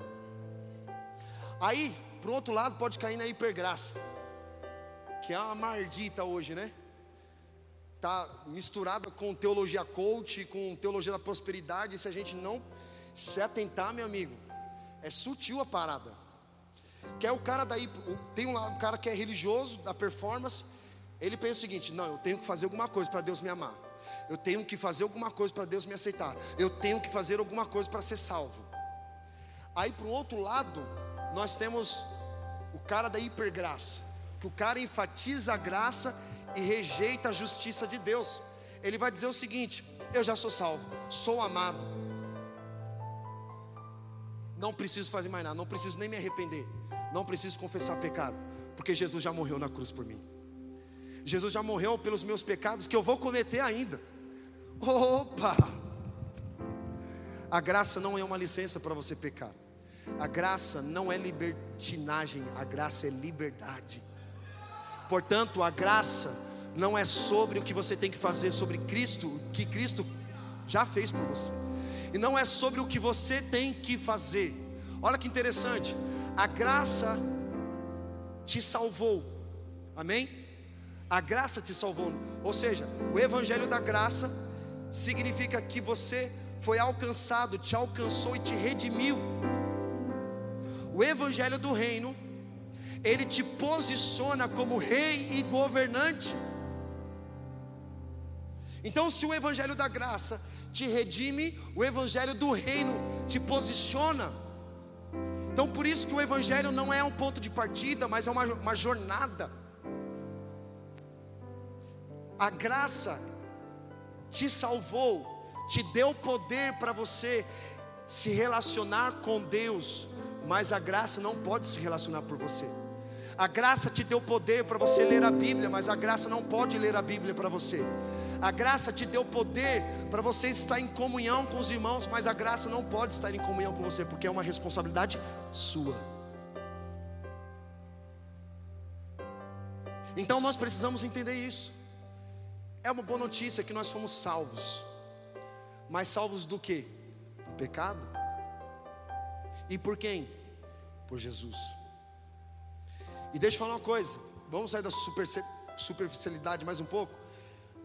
Aí, para o outro lado, pode cair na hipergraça, que é uma mardita hoje, né? Está misturada com teologia coach, com teologia da prosperidade. Se a gente não se atentar, meu amigo, é sutil a parada. Que é o cara daí, tem um, um cara que é religioso, da performance, ele pensa o seguinte: não, eu tenho que fazer alguma coisa para Deus me amar. Eu tenho que fazer alguma coisa para Deus me aceitar. Eu tenho que fazer alguma coisa para ser salvo. Aí para o outro lado, nós temos o cara da hipergraça, que o cara enfatiza a graça e rejeita a justiça de Deus. Ele vai dizer o seguinte: eu já sou salvo, sou amado, não preciso fazer mais nada, não preciso nem me arrepender, não preciso confessar pecado, porque Jesus já morreu na cruz por mim. Jesus já morreu pelos meus pecados que eu vou cometer ainda. Opa! A graça não é uma licença para você pecar. A graça não é libertinagem, a graça é liberdade. Portanto, a graça não é sobre o que você tem que fazer sobre Cristo, que Cristo já fez por você. E não é sobre o que você tem que fazer. Olha que interessante. A graça te salvou. Amém? A graça te salvou. Ou seja, o evangelho da graça significa que você foi alcançado, te alcançou e te redimiu. O evangelho do reino, ele te posiciona como rei e governante. Então, se o evangelho da graça te redime, o evangelho do reino te posiciona. Então, por isso que o evangelho não é um ponto de partida, mas é uma, uma jornada. A graça te salvou, te deu poder para você se relacionar com Deus mas a graça não pode se relacionar por você. A graça te deu poder para você ler a Bíblia, mas a graça não pode ler a Bíblia para você. A graça te deu poder para você estar em comunhão com os irmãos, mas a graça não pode estar em comunhão com você, porque é uma responsabilidade sua. Então nós precisamos entender isso. É uma boa notícia que nós fomos salvos. Mas salvos do que? Do pecado? E por quem? Por Jesus. E deixa eu falar uma coisa, vamos sair da superficialidade mais um pouco.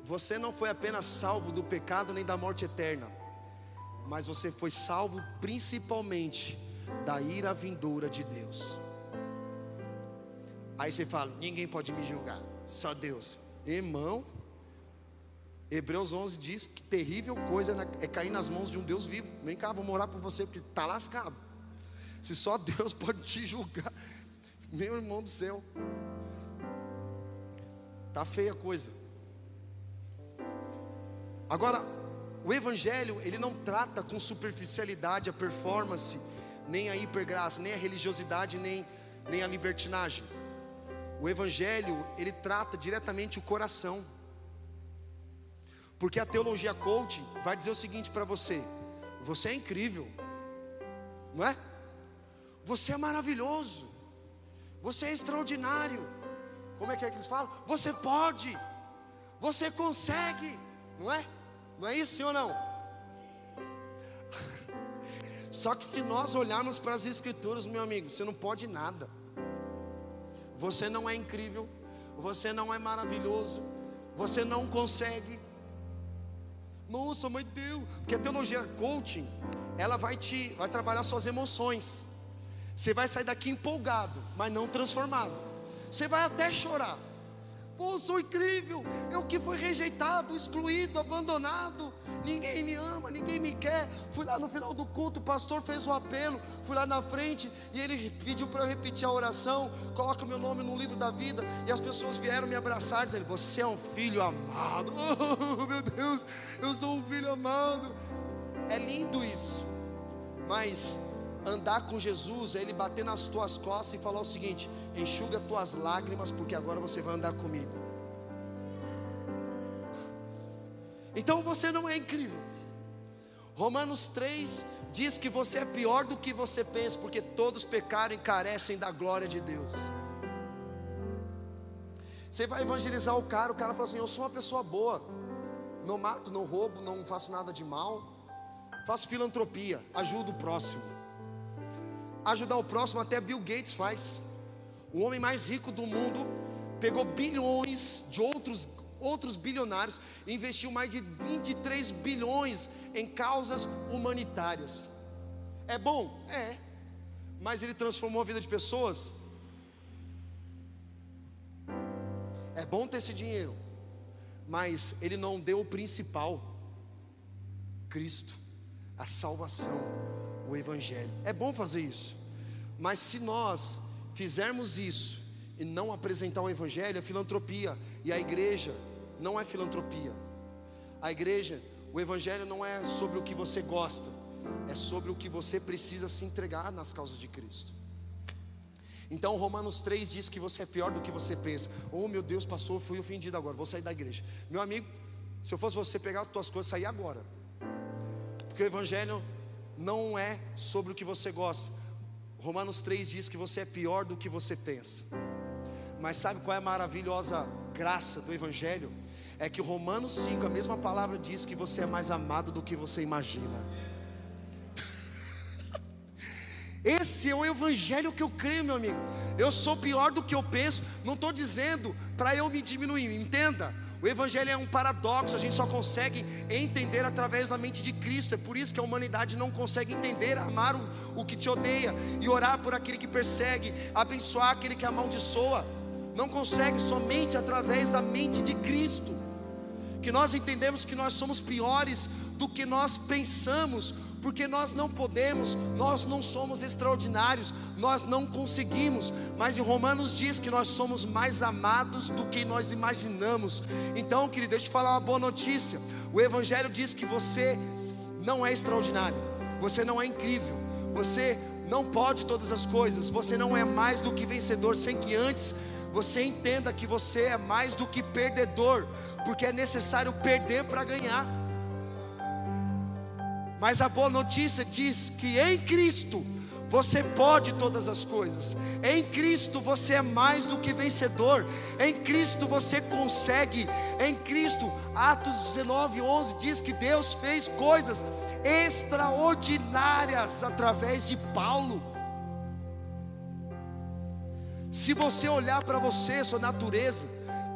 Você não foi apenas salvo do pecado nem da morte eterna, mas você foi salvo principalmente da ira vindoura de Deus. Aí você fala: ninguém pode me julgar, só Deus. Irmão, Hebreus 11 diz que terrível coisa é cair nas mãos de um Deus vivo. Vem cá, vou morar por você, porque está lascado. Se só Deus pode te julgar, meu irmão do céu, tá feia a coisa. Agora, o Evangelho, ele não trata com superficialidade a performance, nem a hipergraça, nem a religiosidade, nem, nem a libertinagem. O Evangelho, ele trata diretamente o coração. Porque a teologia coach vai dizer o seguinte para você: você é incrível, não é? Você é maravilhoso. Você é extraordinário. Como é que é que eles falam? Você pode. Você consegue. Não é? Não é isso, sim ou não? Só que se nós olharmos para as Escrituras, meu amigo, você não pode nada. Você não é incrível, você não é maravilhoso, você não consegue. Nossa, mas Deus, porque a teologia coaching, ela vai te vai trabalhar suas emoções. Você vai sair daqui empolgado, mas não transformado. Você vai até chorar, Pô, sou incrível. Eu que fui rejeitado, excluído, abandonado. Ninguém me ama, ninguém me quer. Fui lá no final do culto, o pastor fez o apelo. Fui lá na frente e ele pediu para eu repetir a oração. Coloca meu nome no livro da vida. E as pessoas vieram me abraçar, dizendo: Você é um filho amado. Oh, meu Deus, eu sou um filho amado. É lindo isso. Mas andar com Jesus é Ele bater nas tuas costas e falar o seguinte: enxuga tuas lágrimas, porque agora você vai andar comigo. Então você não é incrível. Romanos 3 diz que você é pior do que você pensa, porque todos pecaram e carecem da glória de Deus. Você vai evangelizar o cara, o cara fala assim: Eu sou uma pessoa boa, não mato, não roubo, não faço nada de mal, faço filantropia, ajudo o próximo ajudar o próximo, até Bill Gates faz. O homem mais rico do mundo pegou bilhões de outros outros bilionários e investiu mais de 23 bilhões em causas humanitárias. É bom? É. Mas ele transformou a vida de pessoas? É bom ter esse dinheiro, mas ele não deu o principal: Cristo, a salvação, o Evangelho. É bom fazer isso. Mas se nós fizermos isso e não apresentar o Evangelho, é filantropia. E a igreja não é filantropia. A igreja, o Evangelho não é sobre o que você gosta, é sobre o que você precisa se entregar nas causas de Cristo. Então Romanos 3 diz que você é pior do que você pensa. Oh meu Deus, passou, fui ofendido agora, vou sair da igreja. Meu amigo, se eu fosse você pegar as tuas coisas, sair agora. Porque o Evangelho não é sobre o que você gosta, Romanos 3 diz que você é pior do que você pensa. Mas sabe qual é a maravilhosa graça do Evangelho? É que Romanos 5, a mesma palavra diz que você é mais amado do que você imagina. Esse é o Evangelho que eu creio, meu amigo. Eu sou pior do que eu penso. Não estou dizendo para eu me diminuir, entenda. O Evangelho é um paradoxo, a gente só consegue entender através da mente de Cristo. É por isso que a humanidade não consegue entender, amar o, o que te odeia e orar por aquele que persegue, abençoar aquele que amaldiçoa. Não consegue somente através da mente de Cristo. Que nós entendemos que nós somos piores do que nós pensamos, porque nós não podemos, nós não somos extraordinários, nós não conseguimos, mas em Romanos diz que nós somos mais amados do que nós imaginamos. Então, querido, deixa eu te falar uma boa notícia: o Evangelho diz que você não é extraordinário, você não é incrível, você não pode todas as coisas, você não é mais do que vencedor, sem que antes você entenda que você é mais do que perdedor, porque é necessário perder para ganhar. Mas a boa notícia diz que em Cristo você pode todas as coisas. Em Cristo você é mais do que vencedor. Em Cristo você consegue. Em Cristo, Atos 19, 11 diz que Deus fez coisas extraordinárias através de Paulo. Se você olhar para você, sua natureza,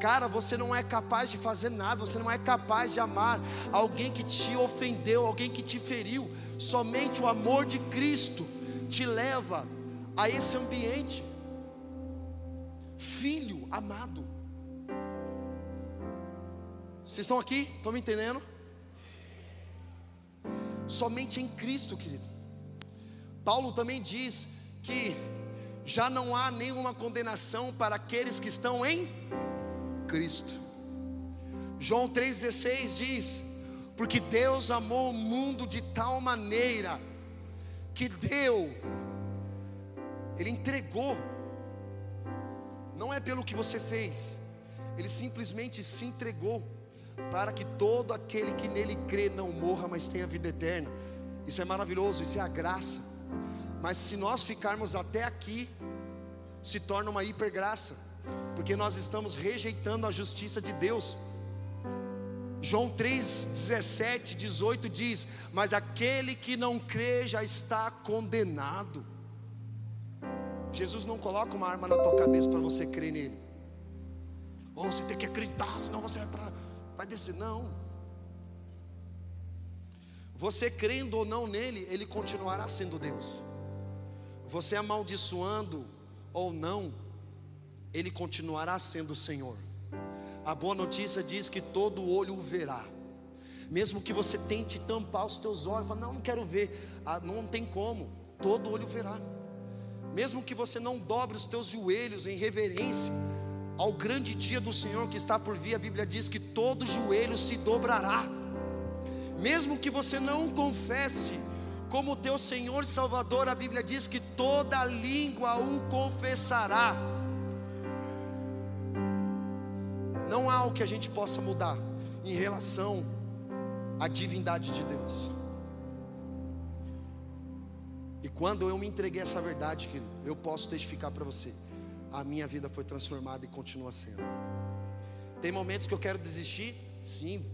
Cara, você não é capaz de fazer nada, você não é capaz de amar alguém que te ofendeu, alguém que te feriu. Somente o amor de Cristo te leva a esse ambiente. Filho amado. Vocês estão aqui? Estão me entendendo? Somente em Cristo, querido. Paulo também diz que já não há nenhuma condenação para aqueles que estão em Cristo. João 3,16 diz: Porque Deus amou o mundo de tal maneira que deu, Ele entregou, não é pelo que você fez, Ele simplesmente se entregou, para que todo aquele que nele crê não morra, mas tenha vida eterna. Isso é maravilhoso, isso é a graça. Mas se nós ficarmos até aqui, se torna uma hipergraça porque nós estamos rejeitando a justiça de Deus. João 3, 17, 18 diz: Mas aquele que não crê já está condenado. Jesus não coloca uma arma na tua cabeça para você crer nele. Ou você tem que acreditar, senão você vai, vai descer. Não. Você crendo ou não nele, ele continuará sendo Deus. Você amaldiçoando ou não, ele continuará sendo o Senhor. A boa notícia diz que todo olho o verá. Mesmo que você tente tampar os teus olhos, fala, não, não quero ver. Ah, não tem como. Todo olho verá. Mesmo que você não dobre os teus joelhos em reverência ao grande dia do Senhor que está por vir, a Bíblia diz que todo joelho se dobrará. Mesmo que você não confesse como teu Senhor e Salvador, a Bíblia diz que toda língua o confessará. Não há o que a gente possa mudar em relação à divindade de Deus. E quando eu me entreguei a essa verdade, querido, eu posso testificar para você, a minha vida foi transformada e continua sendo. Tem momentos que eu quero desistir, sim,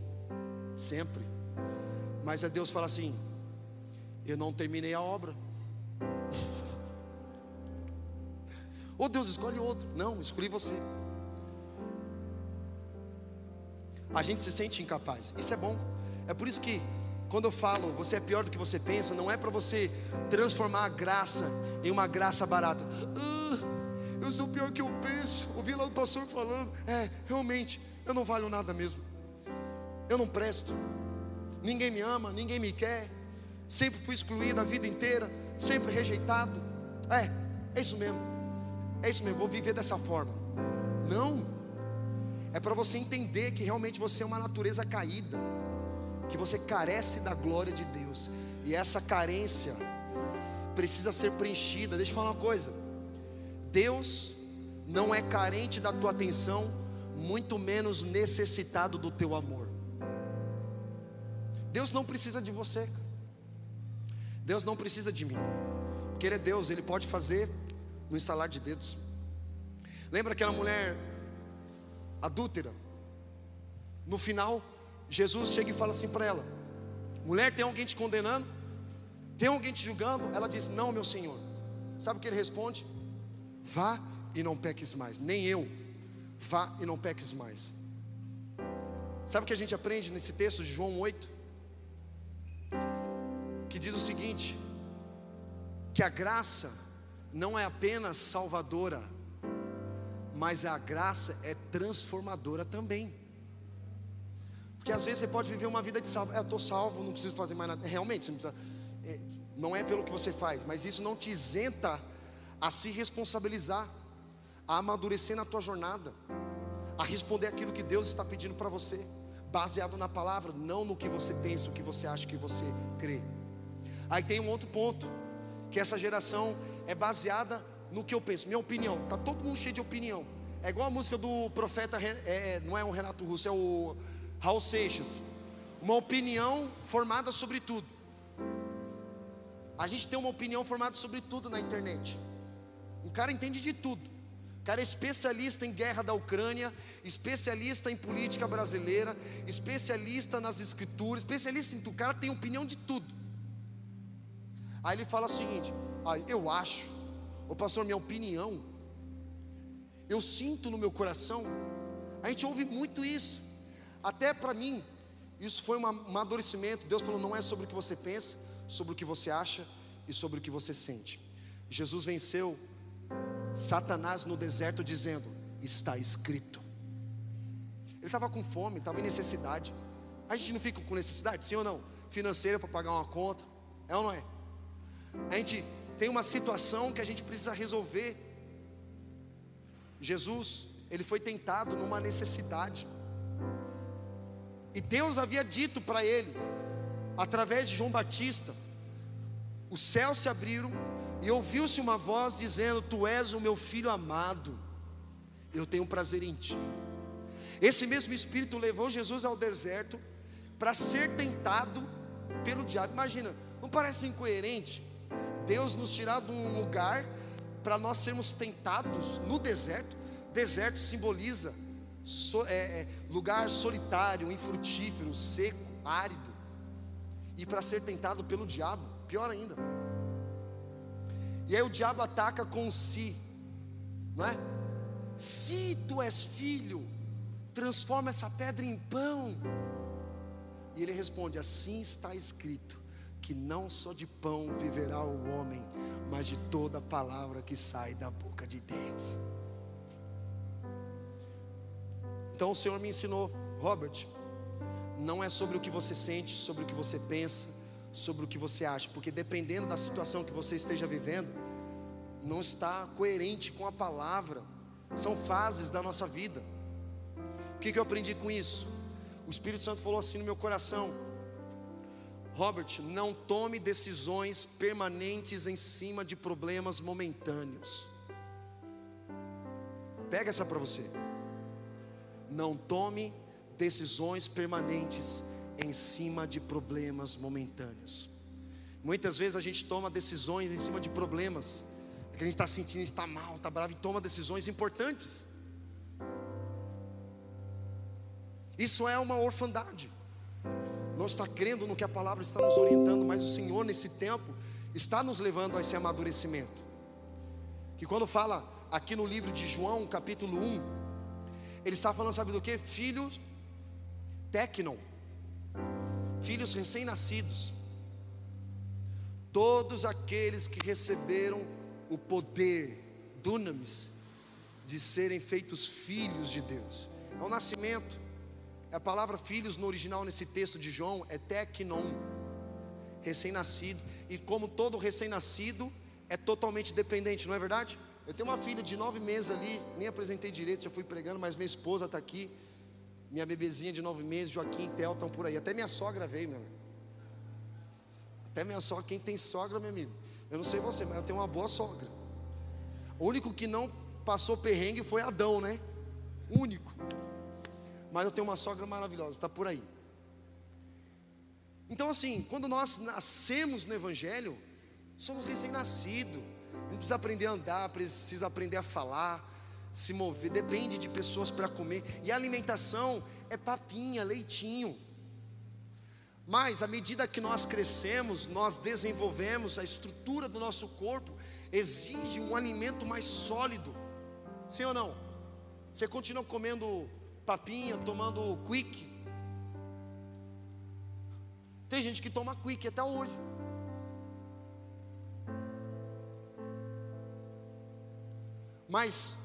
sempre. Mas a Deus fala assim: eu não terminei a obra. Ou oh, Deus escolhe outro. Não, escolhi você. A gente se sente incapaz. Isso é bom. É por isso que quando eu falo, você é pior do que você pensa, não é para você transformar a graça em uma graça barata. Ah, eu sou pior que eu penso. Ouvi lá o pastor falando. É, realmente, eu não valho nada mesmo. Eu não presto. Ninguém me ama, ninguém me quer. Sempre fui excluído a vida inteira, sempre rejeitado. É, é isso mesmo. É isso mesmo, vou viver dessa forma. Não. É para você entender que realmente você é uma natureza caída que você carece da glória de Deus, e essa carência precisa ser preenchida. Deixa eu falar uma coisa: Deus não é carente da tua atenção, muito menos necessitado do teu amor. Deus não precisa de você, Deus não precisa de mim, porque Ele é Deus, Ele pode fazer no instalar de dedos. Lembra aquela mulher adúltera? No final, Jesus chega e fala assim para ela: Mulher, tem alguém te condenando? Tem alguém te julgando? Ela diz: Não, meu Senhor. Sabe o que ele responde? Vá e não peques mais. Nem eu. Vá e não peques mais. Sabe o que a gente aprende nesse texto de João 8? Que diz o seguinte: que a graça não é apenas salvadora, mas a graça é transformadora também. Porque às vezes você pode viver uma vida de salvo. É, eu estou salvo, não preciso fazer mais nada. Realmente, você não precisa. É, não é pelo que você faz, mas isso não te isenta a se responsabilizar, a amadurecer na tua jornada, a responder aquilo que Deus está pedindo para você, baseado na palavra, não no que você pensa, o que você acha, o que você crê. Aí tem um outro ponto, que essa geração é baseada no que eu penso, minha opinião. Tá todo mundo cheio de opinião. É igual a música do profeta, é, é, não é o Renato Russo, é o Raul Seixas, uma opinião formada sobre tudo. A gente tem uma opinião formada sobre tudo na internet. Um cara entende de tudo. O cara é especialista em guerra da Ucrânia, especialista em política brasileira, especialista nas escrituras, especialista em tudo. O cara tem opinião de tudo. Aí ele fala o seguinte: ah, eu acho, o pastor, minha opinião, eu sinto no meu coração. A gente ouve muito isso. Até para mim, isso foi um amadurecimento. Deus falou: não é sobre o que você pensa, sobre o que você acha e sobre o que você sente. Jesus venceu Satanás no deserto, dizendo: está escrito. Ele estava com fome, estava em necessidade. A gente não fica com necessidade, sim ou não? Financeira para pagar uma conta, é ou não é? A gente tem uma situação que a gente precisa resolver. Jesus, ele foi tentado numa necessidade. E Deus havia dito para ele, através de João Batista, os céus se abriram e ouviu-se uma voz dizendo: Tu és o meu filho amado, eu tenho prazer em ti. Esse mesmo Espírito levou Jesus ao deserto para ser tentado pelo diabo. Imagina, não parece incoerente Deus nos tirar de um lugar para nós sermos tentados no deserto? Deserto simboliza so, é, é, lugar solitário, infrutífero, seco, árido, e para ser tentado pelo diabo, pior ainda. E aí o diabo ataca com si, não é? Se tu és filho, transforma essa pedra em pão. E ele responde: Assim está escrito, que não só de pão viverá o homem, mas de toda palavra que sai da boca de Deus. Então o Senhor me ensinou, Robert, não é sobre o que você sente, sobre o que você pensa, sobre o que você acha, porque dependendo da situação que você esteja vivendo, não está coerente com a palavra, são fases da nossa vida. O que, que eu aprendi com isso? O Espírito Santo falou assim no meu coração: Robert, não tome decisões permanentes em cima de problemas momentâneos. Pega essa para você. Não tome decisões permanentes em cima de problemas momentâneos. Muitas vezes a gente toma decisões em cima de problemas que a gente está sentindo, está mal, está bravo e toma decisões importantes. Isso é uma orfandade. Não está crendo no que a palavra está nos orientando, mas o Senhor nesse tempo está nos levando a esse amadurecimento. Que quando fala aqui no livro de João, capítulo 1, ele está falando, sabe do que? Filhos tecnon, filhos recém-nascidos, todos aqueles que receberam o poder, dunamis, de serem feitos filhos de Deus. É o nascimento. A palavra filhos no original nesse texto de João é tecnon, recém-nascido. E como todo recém-nascido é totalmente dependente, não é verdade? Eu tenho uma filha de nove meses ali, nem apresentei direito, já fui pregando, mas minha esposa está aqui. Minha bebezinha de nove meses, Joaquim e Theo estão por aí. Até minha sogra veio, meu amigo. Até minha sogra, quem tem sogra, meu amigo. Eu não sei você, mas eu tenho uma boa sogra. O único que não passou perrengue foi Adão, né? Único. Mas eu tenho uma sogra maravilhosa, está por aí. Então, assim, quando nós nascemos no Evangelho, somos recém-nascidos gente precisa aprender a andar, precisa aprender a falar, se mover, depende de pessoas para comer. E a alimentação é papinha, leitinho. Mas à medida que nós crescemos, nós desenvolvemos a estrutura do nosso corpo, exige um alimento mais sólido. Sim ou não? Você continua comendo papinha, tomando quick. Tem gente que toma quick até hoje. Mas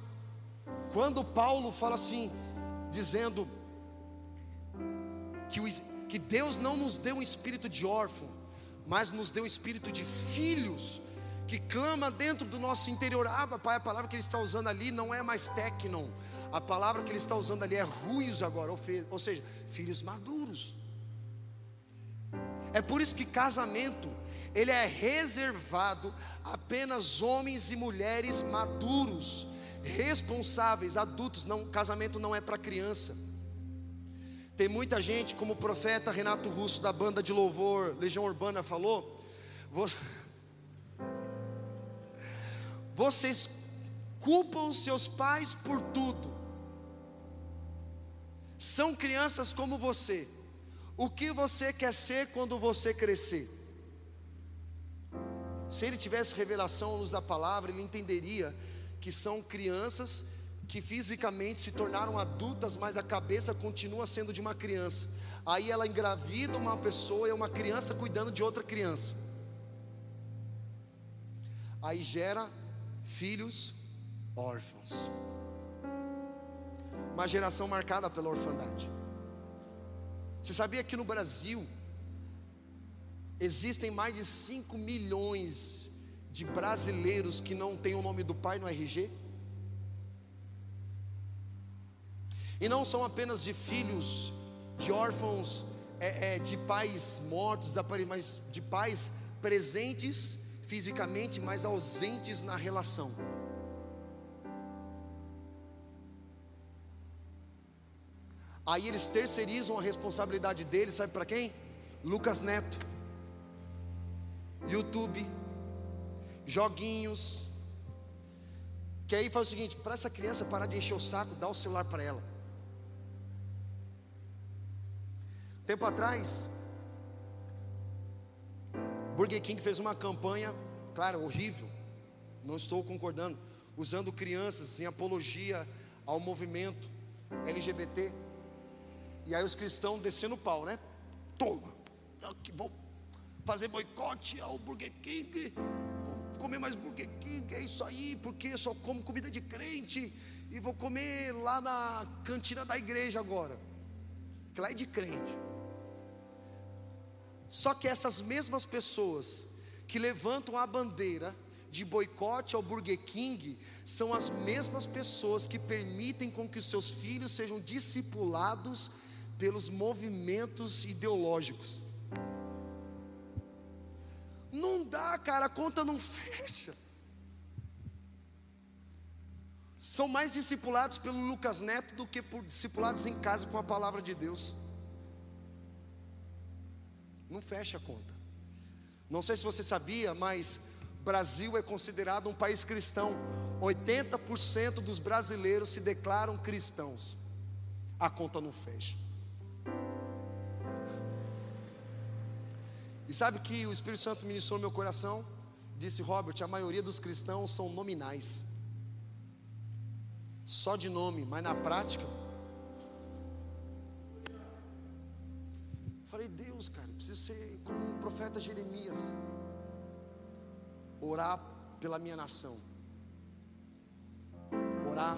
quando Paulo fala assim, dizendo que, o, que Deus não nos deu um espírito de órfão, mas nos deu um espírito de filhos, que clama dentro do nosso interior. Ah, papai, a palavra que ele está usando ali não é mais tecnon, a palavra que ele está usando ali é ruios agora, ou seja, filhos maduros. É por isso que casamento ele é reservado apenas homens e mulheres maduros, responsáveis, adultos. Não, casamento não é para criança. Tem muita gente, como o profeta Renato Russo da banda de louvor Legião Urbana falou, vocês culpam seus pais por tudo. São crianças como você. O que você quer ser quando você crescer? Se ele tivesse revelação à luz da palavra, ele entenderia que são crianças que fisicamente se tornaram adultas, mas a cabeça continua sendo de uma criança. Aí ela engravida uma pessoa e é uma criança cuidando de outra criança. Aí gera filhos órfãos. Uma geração marcada pela orfandade. Você sabia que no Brasil Existem mais de 5 milhões de brasileiros que não têm o nome do pai no RG. E não são apenas de filhos de órfãos, é, é, de pais mortos, mas de pais presentes fisicamente, mas ausentes na relação. Aí eles terceirizam a responsabilidade deles, sabe para quem? Lucas Neto. YouTube, joguinhos. Que aí faz o seguinte: para essa criança parar de encher o saco, dá o celular para ela. Tempo atrás, Burger King fez uma campanha, claro, horrível, não estou concordando, usando crianças em apologia ao movimento LGBT. E aí os cristãos descendo o pau, né? Toma, vou fazer boicote ao Burger King, vou comer mais Burger King, é isso aí, porque só como comida de crente e vou comer lá na cantina da igreja agora, que lá é de crente. Só que essas mesmas pessoas que levantam a bandeira de boicote ao Burger King são as mesmas pessoas que permitem com que os seus filhos sejam discipulados pelos movimentos ideológicos. Não dá, cara, a conta não fecha. São mais discipulados pelo Lucas Neto do que por discipulados em casa com a palavra de Deus. Não fecha a conta. Não sei se você sabia, mas Brasil é considerado um país cristão. 80% dos brasileiros se declaram cristãos. A conta não fecha. E sabe que o Espírito Santo ministrou no meu coração? Disse Robert: a maioria dos cristãos são nominais, só de nome, mas na prática Falei, Deus, cara, preciso ser como o profeta Jeremias. Orar pela minha nação. Orar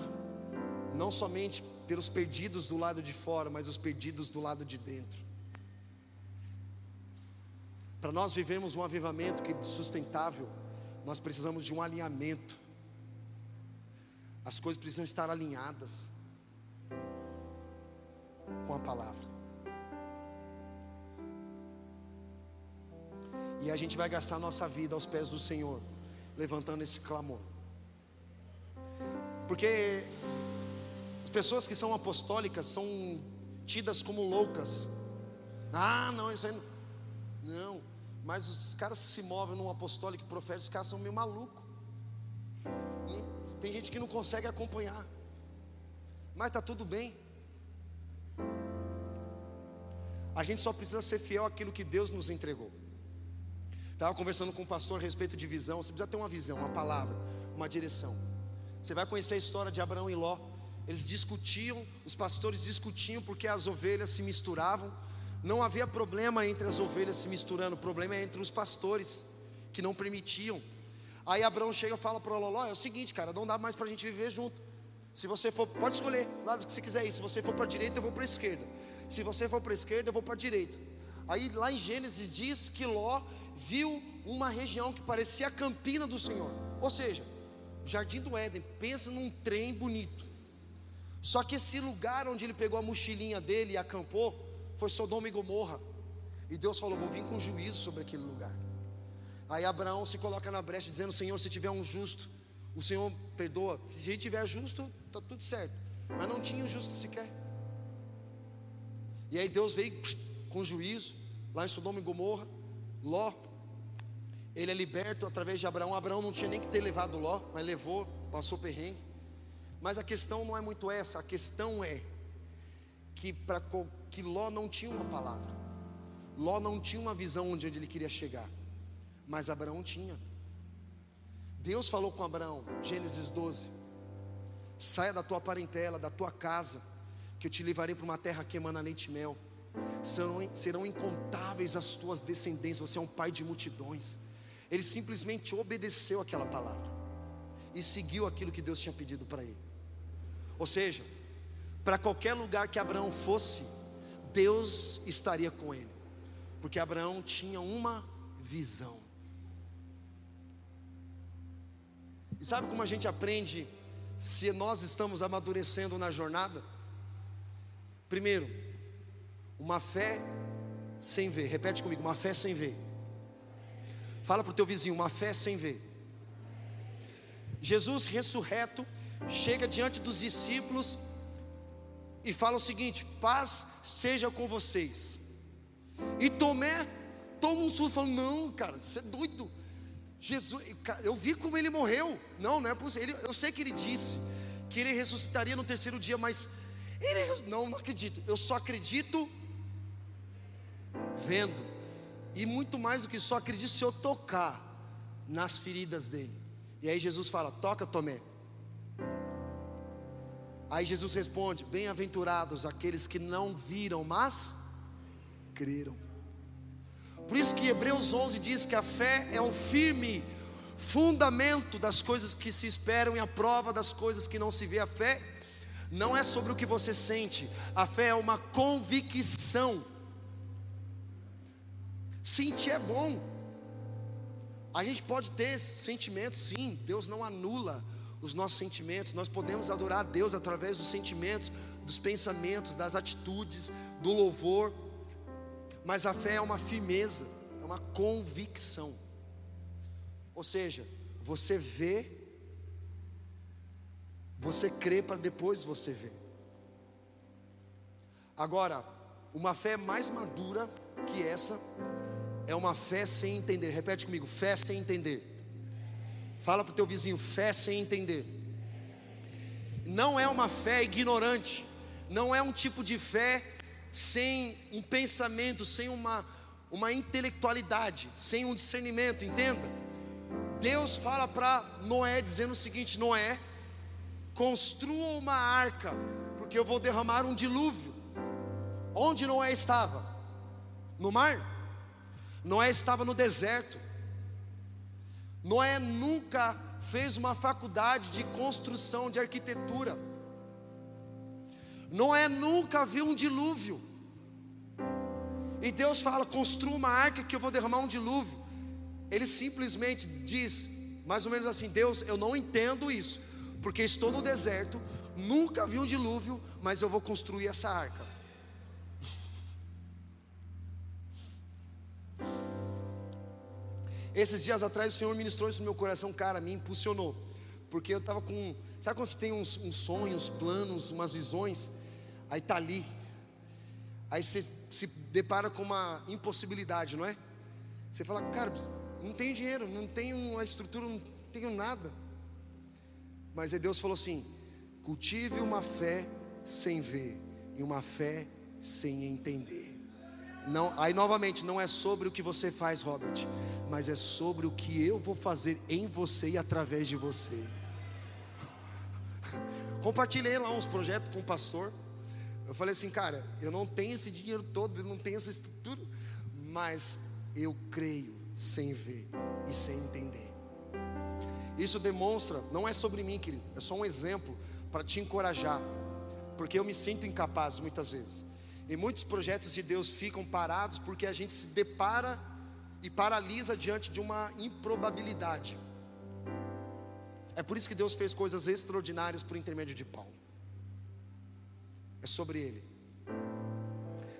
não somente pelos perdidos do lado de fora, mas os perdidos do lado de dentro. Para nós vivermos um avivamento que sustentável, nós precisamos de um alinhamento. As coisas precisam estar alinhadas com a palavra. E a gente vai gastar nossa vida aos pés do Senhor, levantando esse clamor. Porque as pessoas que são apostólicas são tidas como loucas. Ah, não, isso aí não. Não, mas os caras que se movem num apostólico e profeta, os caras são meio malucos. Hum? Tem gente que não consegue acompanhar. Mas está tudo bem. A gente só precisa ser fiel àquilo que Deus nos entregou. Estava conversando com um pastor a respeito de visão. Você precisa ter uma visão, uma palavra, uma direção. Você vai conhecer a história de Abraão e Ló. Eles discutiam, os pastores discutiam porque as ovelhas se misturavam. Não havia problema entre as ovelhas se misturando, o problema é entre os pastores que não permitiam. Aí Abraão chega e fala para o Ló: é o seguinte, cara, não dá mais para a gente viver junto. Se você for, pode escolher, lado que você quiser ir. Se você for para a direita, eu vou para a esquerda. Se você for para a esquerda, eu vou para a direita. Aí lá em Gênesis diz que Ló viu uma região que parecia a campina do Senhor. Ou seja, Jardim do Éden, pensa num trem bonito. Só que esse lugar onde ele pegou a mochilinha dele e acampou foi Sodoma e Gomorra. E Deus falou: Vou vir com juízo sobre aquele lugar. Aí Abraão se coloca na brecha, dizendo: Senhor, se tiver um justo, o Senhor perdoa. Se a gente tiver justo, está tudo certo. Mas não tinha o justo sequer. E aí Deus veio com juízo, lá em Sodoma e Gomorra. Ló, ele é liberto através de Abraão. Abraão não tinha nem que ter levado Ló, mas levou, passou perrengue. Mas a questão não é muito essa, a questão é que, para que Ló não tinha uma palavra, Ló não tinha uma visão onde ele queria chegar, mas Abraão tinha. Deus falou com Abraão, Gênesis 12: saia da tua parentela, da tua casa, que eu te levarei para uma terra que emana leite e mel serão, serão incontáveis as tuas descendências, você é um pai de multidões. Ele simplesmente obedeceu aquela palavra e seguiu aquilo que Deus tinha pedido para ele. Ou seja, para qualquer lugar que Abraão fosse, Deus estaria com ele, porque Abraão tinha uma visão. E sabe como a gente aprende se nós estamos amadurecendo na jornada? Primeiro, uma fé sem ver. Repete comigo, uma fé sem ver. Fala para o teu vizinho, uma fé sem ver. Jesus ressurreto chega diante dos discípulos e fala o seguinte: paz seja com vocês. E Tomé toma um susto, falando: não, cara, você é doido. Jesus, eu vi como ele morreu. Não, não é possível. eu sei que ele disse que ele ressuscitaria no terceiro dia, mas ele não, não acredito. Eu só acredito vendo, e muito mais do que só acredito se eu tocar nas feridas dele. E aí Jesus fala: Toca, Tomé. Aí Jesus responde: Bem-aventurados aqueles que não viram, mas creram. Por isso que Hebreus 11 diz que a fé é o firme fundamento das coisas que se esperam e a prova das coisas que não se vê. A fé não é sobre o que você sente, a fé é uma convicção. Sentir é bom. A gente pode ter sentimentos, sim, Deus não anula os nossos sentimentos, nós podemos adorar a Deus através dos sentimentos, dos pensamentos, das atitudes, do louvor, mas a fé é uma firmeza, é uma convicção, ou seja, você vê, você crê para depois você ver. Agora, uma fé mais madura que essa é uma fé sem entender. Repete comigo: fé sem entender. Fala para o teu vizinho, fé sem entender. Não é uma fé ignorante, não é um tipo de fé sem um pensamento, sem uma, uma intelectualidade, sem um discernimento, entenda? Deus fala para Noé dizendo o seguinte: Noé, construa uma arca, porque eu vou derramar um dilúvio. Onde Noé estava? No mar? Noé estava no deserto. Noé nunca fez uma faculdade de construção de arquitetura. Noé nunca viu um dilúvio. E Deus fala: construa uma arca que eu vou derramar um dilúvio. Ele simplesmente diz, mais ou menos assim: Deus, eu não entendo isso, porque estou no deserto, nunca vi um dilúvio, mas eu vou construir essa arca. Esses dias atrás o Senhor ministrou isso no meu coração, cara, me impulsionou. Porque eu estava com. Sabe quando você tem uns, uns sonhos, planos, umas visões? Aí está ali. Aí você se depara com uma impossibilidade, não é? Você fala, cara, não tenho dinheiro, não tenho uma estrutura, não tenho nada. Mas aí Deus falou assim: cultive uma fé sem ver e uma fé sem entender. Não, aí novamente, não é sobre o que você faz, Robert, mas é sobre o que eu vou fazer em você e através de você. Compartilhei lá uns projetos com o pastor. Eu falei assim, cara, eu não tenho esse dinheiro todo, eu não tenho essa estrutura, mas eu creio sem ver e sem entender. Isso demonstra, não é sobre mim, querido, é só um exemplo para te encorajar, porque eu me sinto incapaz muitas vezes. E muitos projetos de Deus ficam parados porque a gente se depara e paralisa diante de uma improbabilidade. É por isso que Deus fez coisas extraordinárias por intermédio de Paulo. É sobre ele.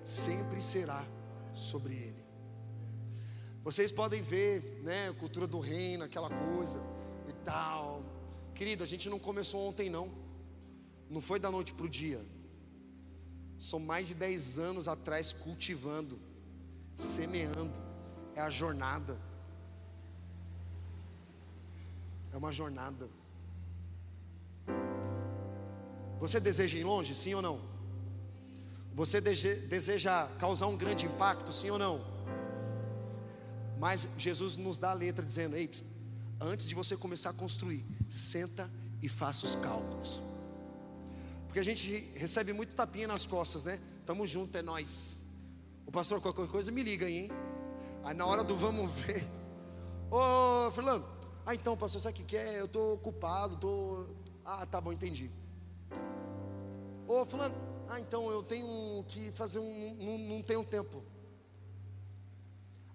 Sempre será sobre ele. Vocês podem ver, né, a cultura do reino, aquela coisa e tal. Querido, a gente não começou ontem não. Não foi da noite para o dia. São mais de 10 anos atrás cultivando, semeando. É a jornada. É uma jornada. Você deseja ir longe, sim ou não? Você deseja causar um grande impacto, sim ou não? Mas Jesus nos dá a letra dizendo: Ei, antes de você começar a construir, senta e faça os cálculos. Porque a gente recebe muito tapinha nas costas, né? Tamo junto, é nós. O pastor, qualquer coisa, me liga aí, hein? Aí na hora do vamos ver. Ô, Fernando, ah, então, pastor, sabe o que é? Eu tô ocupado, tô. Ah, tá bom, entendi. Ô, Fulano, ah, então eu tenho que fazer um. Não, não tenho tempo.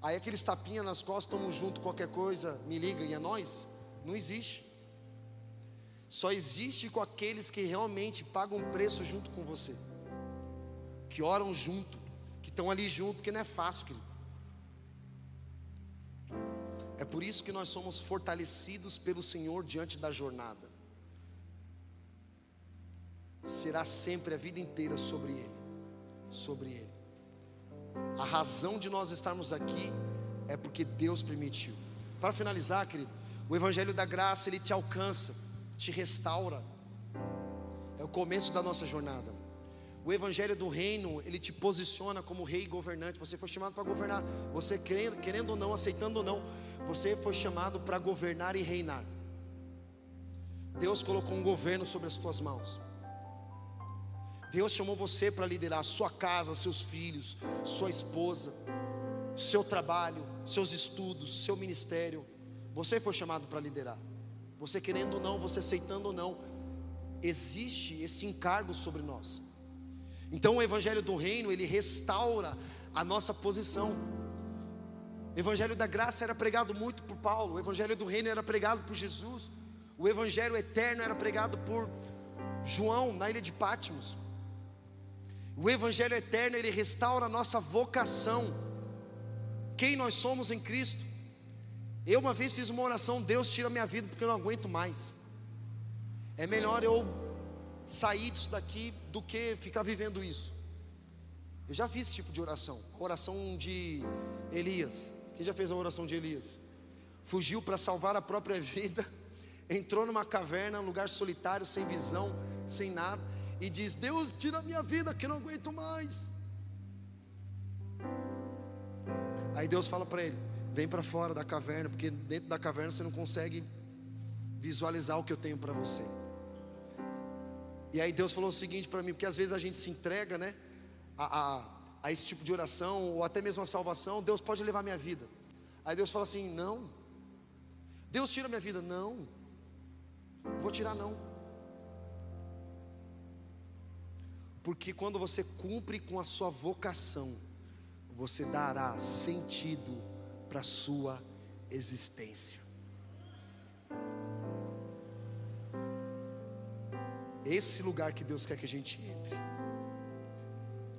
Aí aqueles tapinha nas costas, tamo junto, qualquer coisa, me liga e é nós? Não existe só existe com aqueles que realmente pagam preço junto com você, que oram junto, que estão ali junto, porque não é fácil, querido. É por isso que nós somos fortalecidos pelo Senhor diante da jornada. Será sempre a vida inteira sobre Ele, sobre Ele. A razão de nós estarmos aqui é porque Deus permitiu. Para finalizar, querido, o Evangelho da Graça ele te alcança te restaura. É o começo da nossa jornada. O evangelho do reino, ele te posiciona como rei governante. Você foi chamado para governar. Você querendo, querendo ou não, aceitando ou não, você foi chamado para governar e reinar. Deus colocou um governo sobre as tuas mãos. Deus chamou você para liderar sua casa, seus filhos, sua esposa, seu trabalho, seus estudos, seu ministério. Você foi chamado para liderar. Você querendo ou não, você aceitando ou não, existe esse encargo sobre nós. Então o evangelho do reino, ele restaura a nossa posição. O evangelho da graça era pregado muito por Paulo, o evangelho do reino era pregado por Jesus. O evangelho eterno era pregado por João na ilha de Patmos. O evangelho eterno ele restaura a nossa vocação. Quem nós somos em Cristo? Eu uma vez fiz uma oração, Deus tira minha vida porque eu não aguento mais. É melhor eu sair disso daqui do que ficar vivendo isso. Eu já fiz esse tipo de oração, oração de Elias. Quem já fez a oração de Elias? Fugiu para salvar a própria vida, entrou numa caverna, um lugar solitário, sem visão, sem nada, e diz: Deus, tira a minha vida que eu não aguento mais. Aí Deus fala para ele: Vem para fora da caverna, porque dentro da caverna você não consegue visualizar o que eu tenho para você. E aí Deus falou o seguinte para mim, porque às vezes a gente se entrega, né, a, a, a, esse tipo de oração, ou até mesmo a salvação, Deus pode levar minha vida. Aí Deus fala assim: não. Deus tira minha vida, não. Não vou tirar não. Porque quando você cumpre com a sua vocação, você dará sentido para a sua existência. Esse lugar que Deus quer que a gente entre.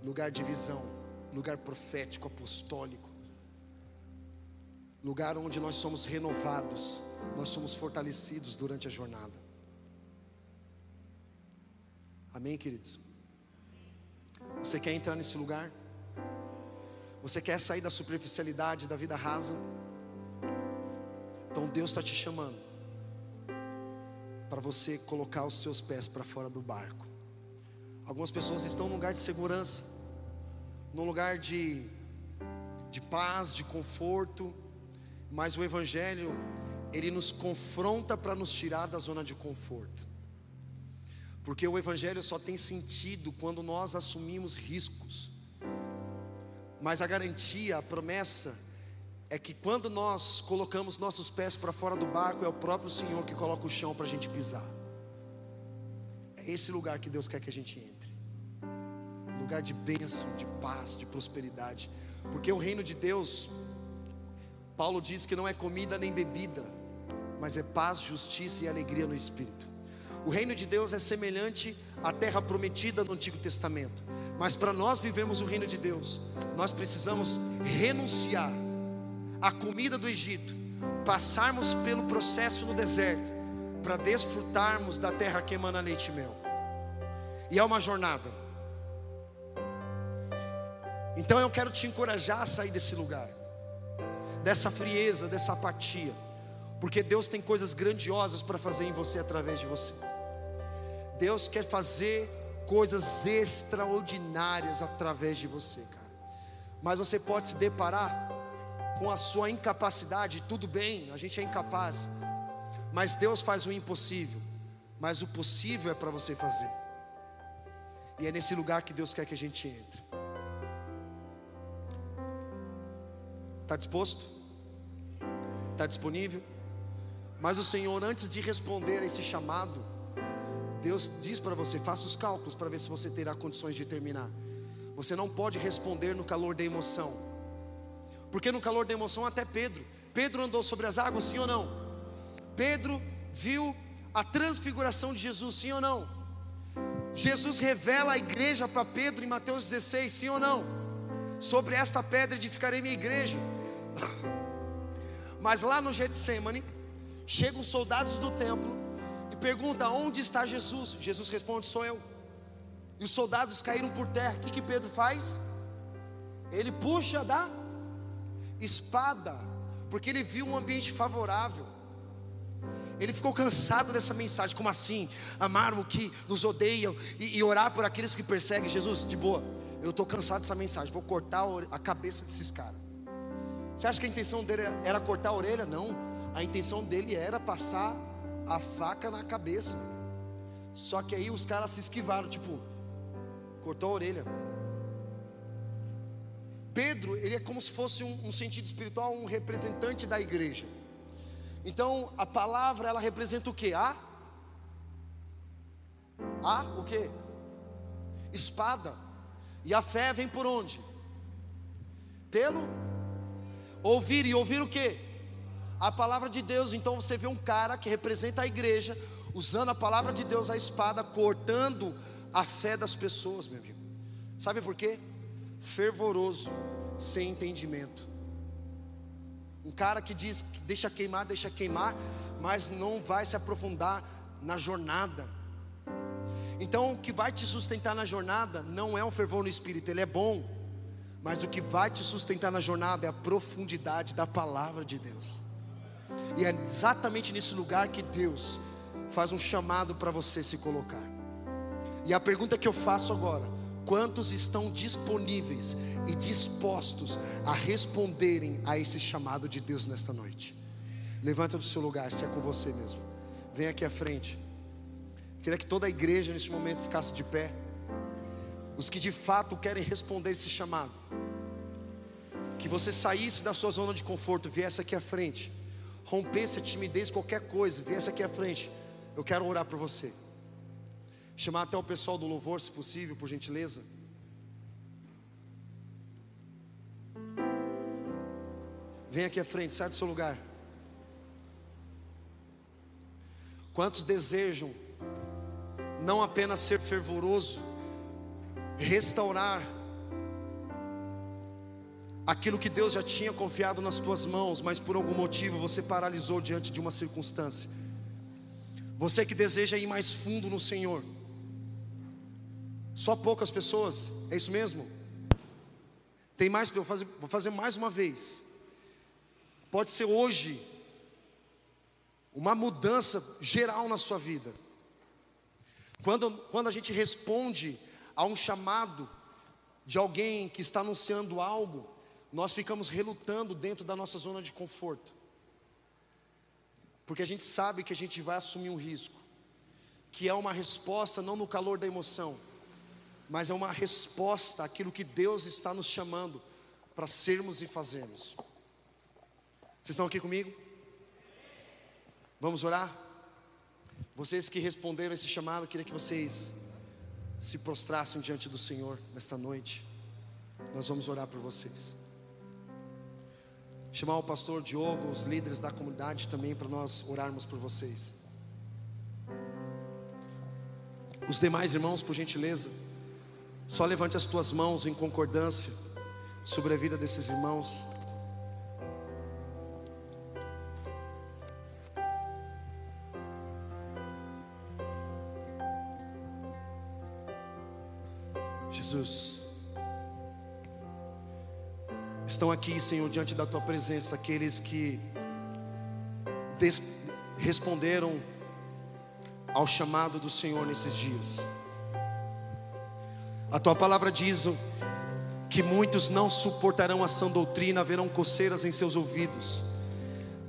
Lugar de visão, lugar profético, apostólico. Lugar onde nós somos renovados, nós somos fortalecidos durante a jornada. Amém, queridos? Você quer entrar nesse lugar? Você quer sair da superficialidade da vida rasa? Então Deus está te chamando para você colocar os seus pés para fora do barco. Algumas pessoas estão num lugar de segurança, num lugar de, de paz, de conforto, mas o Evangelho, ele nos confronta para nos tirar da zona de conforto. Porque o Evangelho só tem sentido quando nós assumimos riscos. Mas a garantia, a promessa, é que quando nós colocamos nossos pés para fora do barco, é o próprio Senhor que coloca o chão para a gente pisar. É esse lugar que Deus quer que a gente entre lugar de bênção, de paz, de prosperidade. Porque o reino de Deus, Paulo diz que não é comida nem bebida, mas é paz, justiça e alegria no espírito. O reino de Deus é semelhante à terra prometida no Antigo Testamento. Mas para nós vivermos o reino de Deus, nós precisamos renunciar a comida do Egito, passarmos pelo processo no deserto, para desfrutarmos da terra que emana leite e mel. E é uma jornada. Então eu quero te encorajar a sair desse lugar, dessa frieza, dessa apatia, porque Deus tem coisas grandiosas para fazer em você através de você. Deus quer fazer coisas extraordinárias através de você, cara. Mas você pode se deparar com a sua incapacidade, tudo bem, a gente é incapaz, mas Deus faz o impossível, mas o possível é para você fazer, e é nesse lugar que Deus quer que a gente entre. Está disposto? Está disponível? Mas o Senhor, antes de responder a esse chamado, Deus diz para você: faça os cálculos para ver se você terá condições de terminar. Você não pode responder no calor da emoção. Porque no calor da emoção, até Pedro. Pedro andou sobre as águas, sim ou não? Pedro viu a transfiguração de Jesus, sim ou não? Jesus revela a igreja para Pedro em Mateus 16, sim ou não? Sobre esta pedra edificarei minha igreja. Mas lá no Getsemane, chegam os soldados do templo e perguntam: onde está Jesus? Jesus responde: sou eu. E os soldados caíram por terra. O que, que Pedro faz? Ele puxa da espada, porque ele viu um ambiente favorável. Ele ficou cansado dessa mensagem. Como assim? Amar o que nos odeiam e, e orar por aqueles que perseguem. Jesus, de boa, eu estou cansado dessa mensagem. Vou cortar a cabeça desses caras. Você acha que a intenção dele era cortar a orelha? Não. A intenção dele era passar a faca na cabeça. Só que aí os caras se esquivaram, tipo, cortou a orelha. Pedro, ele é como se fosse um, um sentido espiritual, um representante da igreja. Então, a palavra ela representa o que? A? A o que? Espada. E a fé vem por onde? Pelo ouvir e ouvir o que? A palavra de Deus. Então você vê um cara que representa a igreja usando a palavra de Deus, a espada, cortando a fé das pessoas, meu amigo. Sabe por quê? Fervoroso, sem entendimento. Um cara que diz deixa queimar, deixa queimar, mas não vai se aprofundar na jornada. Então, o que vai te sustentar na jornada não é um fervor no espírito, ele é bom, mas o que vai te sustentar na jornada é a profundidade da palavra de Deus. E é exatamente nesse lugar que Deus faz um chamado para você se colocar. E a pergunta que eu faço agora: quantos estão disponíveis e dispostos a responderem a esse chamado de Deus nesta noite? Levanta do seu lugar, se é com você mesmo. Vem aqui à frente. Queria que toda a igreja neste momento ficasse de pé. Os que de fato querem responder esse chamado. Que você saísse da sua zona de conforto, viesse aqui à frente. Rompesse a timidez, qualquer coisa, viesse aqui à frente. Eu quero orar por você. Chamar até o pessoal do louvor, se possível, por gentileza. Vem aqui à frente, sai do seu lugar. Quantos desejam não apenas ser fervoroso, restaurar aquilo que Deus já tinha confiado nas tuas mãos, mas por algum motivo você paralisou diante de uma circunstância. Você que deseja ir mais fundo no Senhor. Só poucas pessoas, é isso mesmo? Tem mais, vou fazer, vou fazer mais uma vez. Pode ser hoje uma mudança geral na sua vida. Quando, quando a gente responde a um chamado de alguém que está anunciando algo, nós ficamos relutando dentro da nossa zona de conforto porque a gente sabe que a gente vai assumir um risco, que é uma resposta não no calor da emoção, mas é uma resposta àquilo que Deus está nos chamando para sermos e fazermos. Vocês estão aqui comigo? Vamos orar? Vocês que responderam esse chamado, queria que vocês se prostrassem diante do Senhor nesta noite. Nós vamos orar por vocês chamar o pastor Diogo, os líderes da comunidade também para nós orarmos por vocês. Os demais irmãos, por gentileza, só levante as tuas mãos em concordância sobre a vida desses irmãos. Jesus. Estão aqui, Senhor, diante da tua presença, aqueles que responderam ao chamado do Senhor nesses dias. A tua palavra diz que muitos não suportarão a sã doutrina, haverão coceiras em seus ouvidos,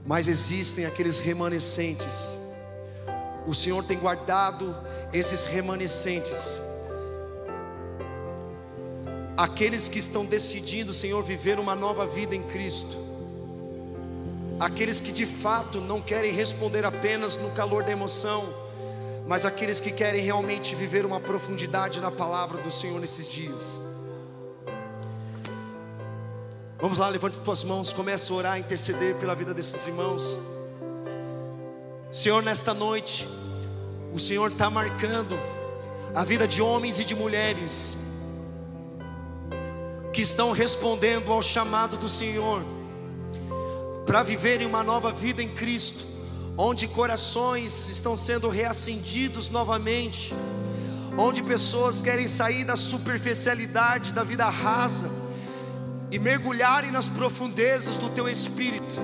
mas existem aqueles remanescentes. O Senhor tem guardado esses remanescentes. Aqueles que estão decidindo, Senhor, viver uma nova vida em Cristo, aqueles que de fato não querem responder apenas no calor da emoção, mas aqueles que querem realmente viver uma profundidade na palavra do Senhor nesses dias. Vamos lá, levante tuas mãos, comece a orar, a interceder pela vida desses irmãos. Senhor, nesta noite, o Senhor está marcando a vida de homens e de mulheres que estão respondendo ao chamado do Senhor para viverem uma nova vida em Cristo, onde corações estão sendo reacendidos novamente, onde pessoas querem sair da superficialidade da vida rasa e mergulharem nas profundezas do teu espírito.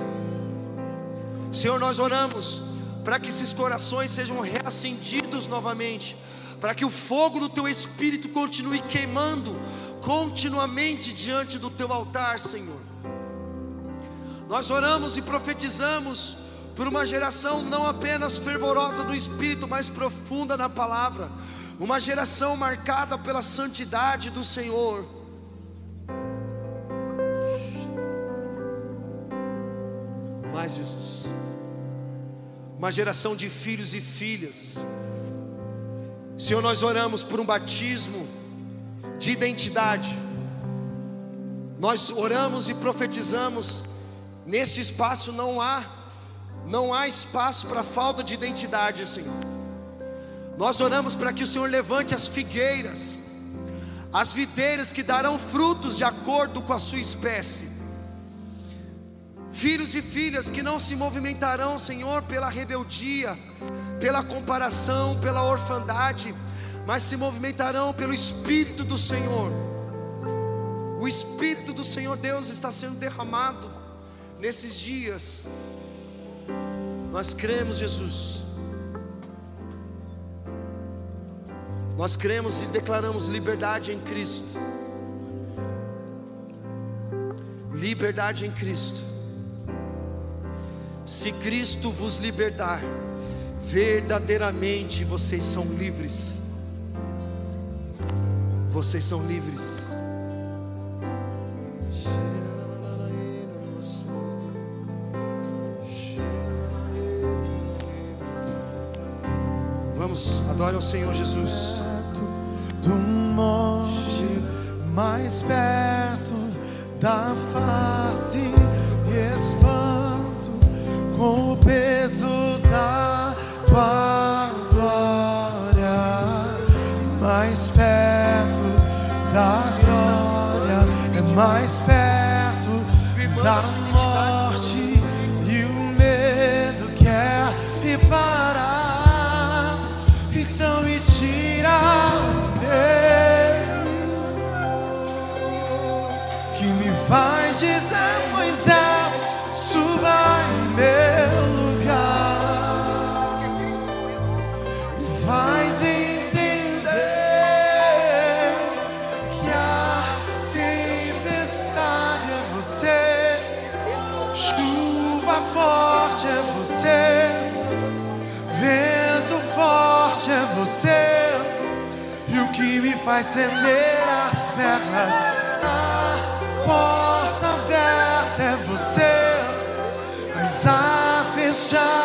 Senhor, nós oramos para que esses corações sejam reacendidos novamente, para que o fogo do teu espírito continue queimando continuamente diante do teu altar, Senhor. Nós oramos e profetizamos por uma geração não apenas fervorosa no espírito, mas profunda na palavra, uma geração marcada pela santidade do Senhor. Mais Jesus, uma geração de filhos e filhas. Senhor, nós oramos por um batismo de identidade. Nós oramos e profetizamos. Nesse espaço não há não há espaço para falta de identidade, Senhor. Nós oramos para que o Senhor levante as figueiras, as videiras que darão frutos de acordo com a sua espécie. Filhos e filhas que não se movimentarão, Senhor, pela rebeldia, pela comparação, pela orfandade, mas se movimentarão pelo Espírito do Senhor. O Espírito do Senhor Deus está sendo derramado nesses dias. Nós cremos, Jesus. Nós cremos e declaramos liberdade em Cristo. Liberdade em Cristo. Se Cristo vos libertar, verdadeiramente vocês são livres. Vocês são livres. Senhor Jesus. Faz tremer as pernas. A porta aberta é você. Mas a fechar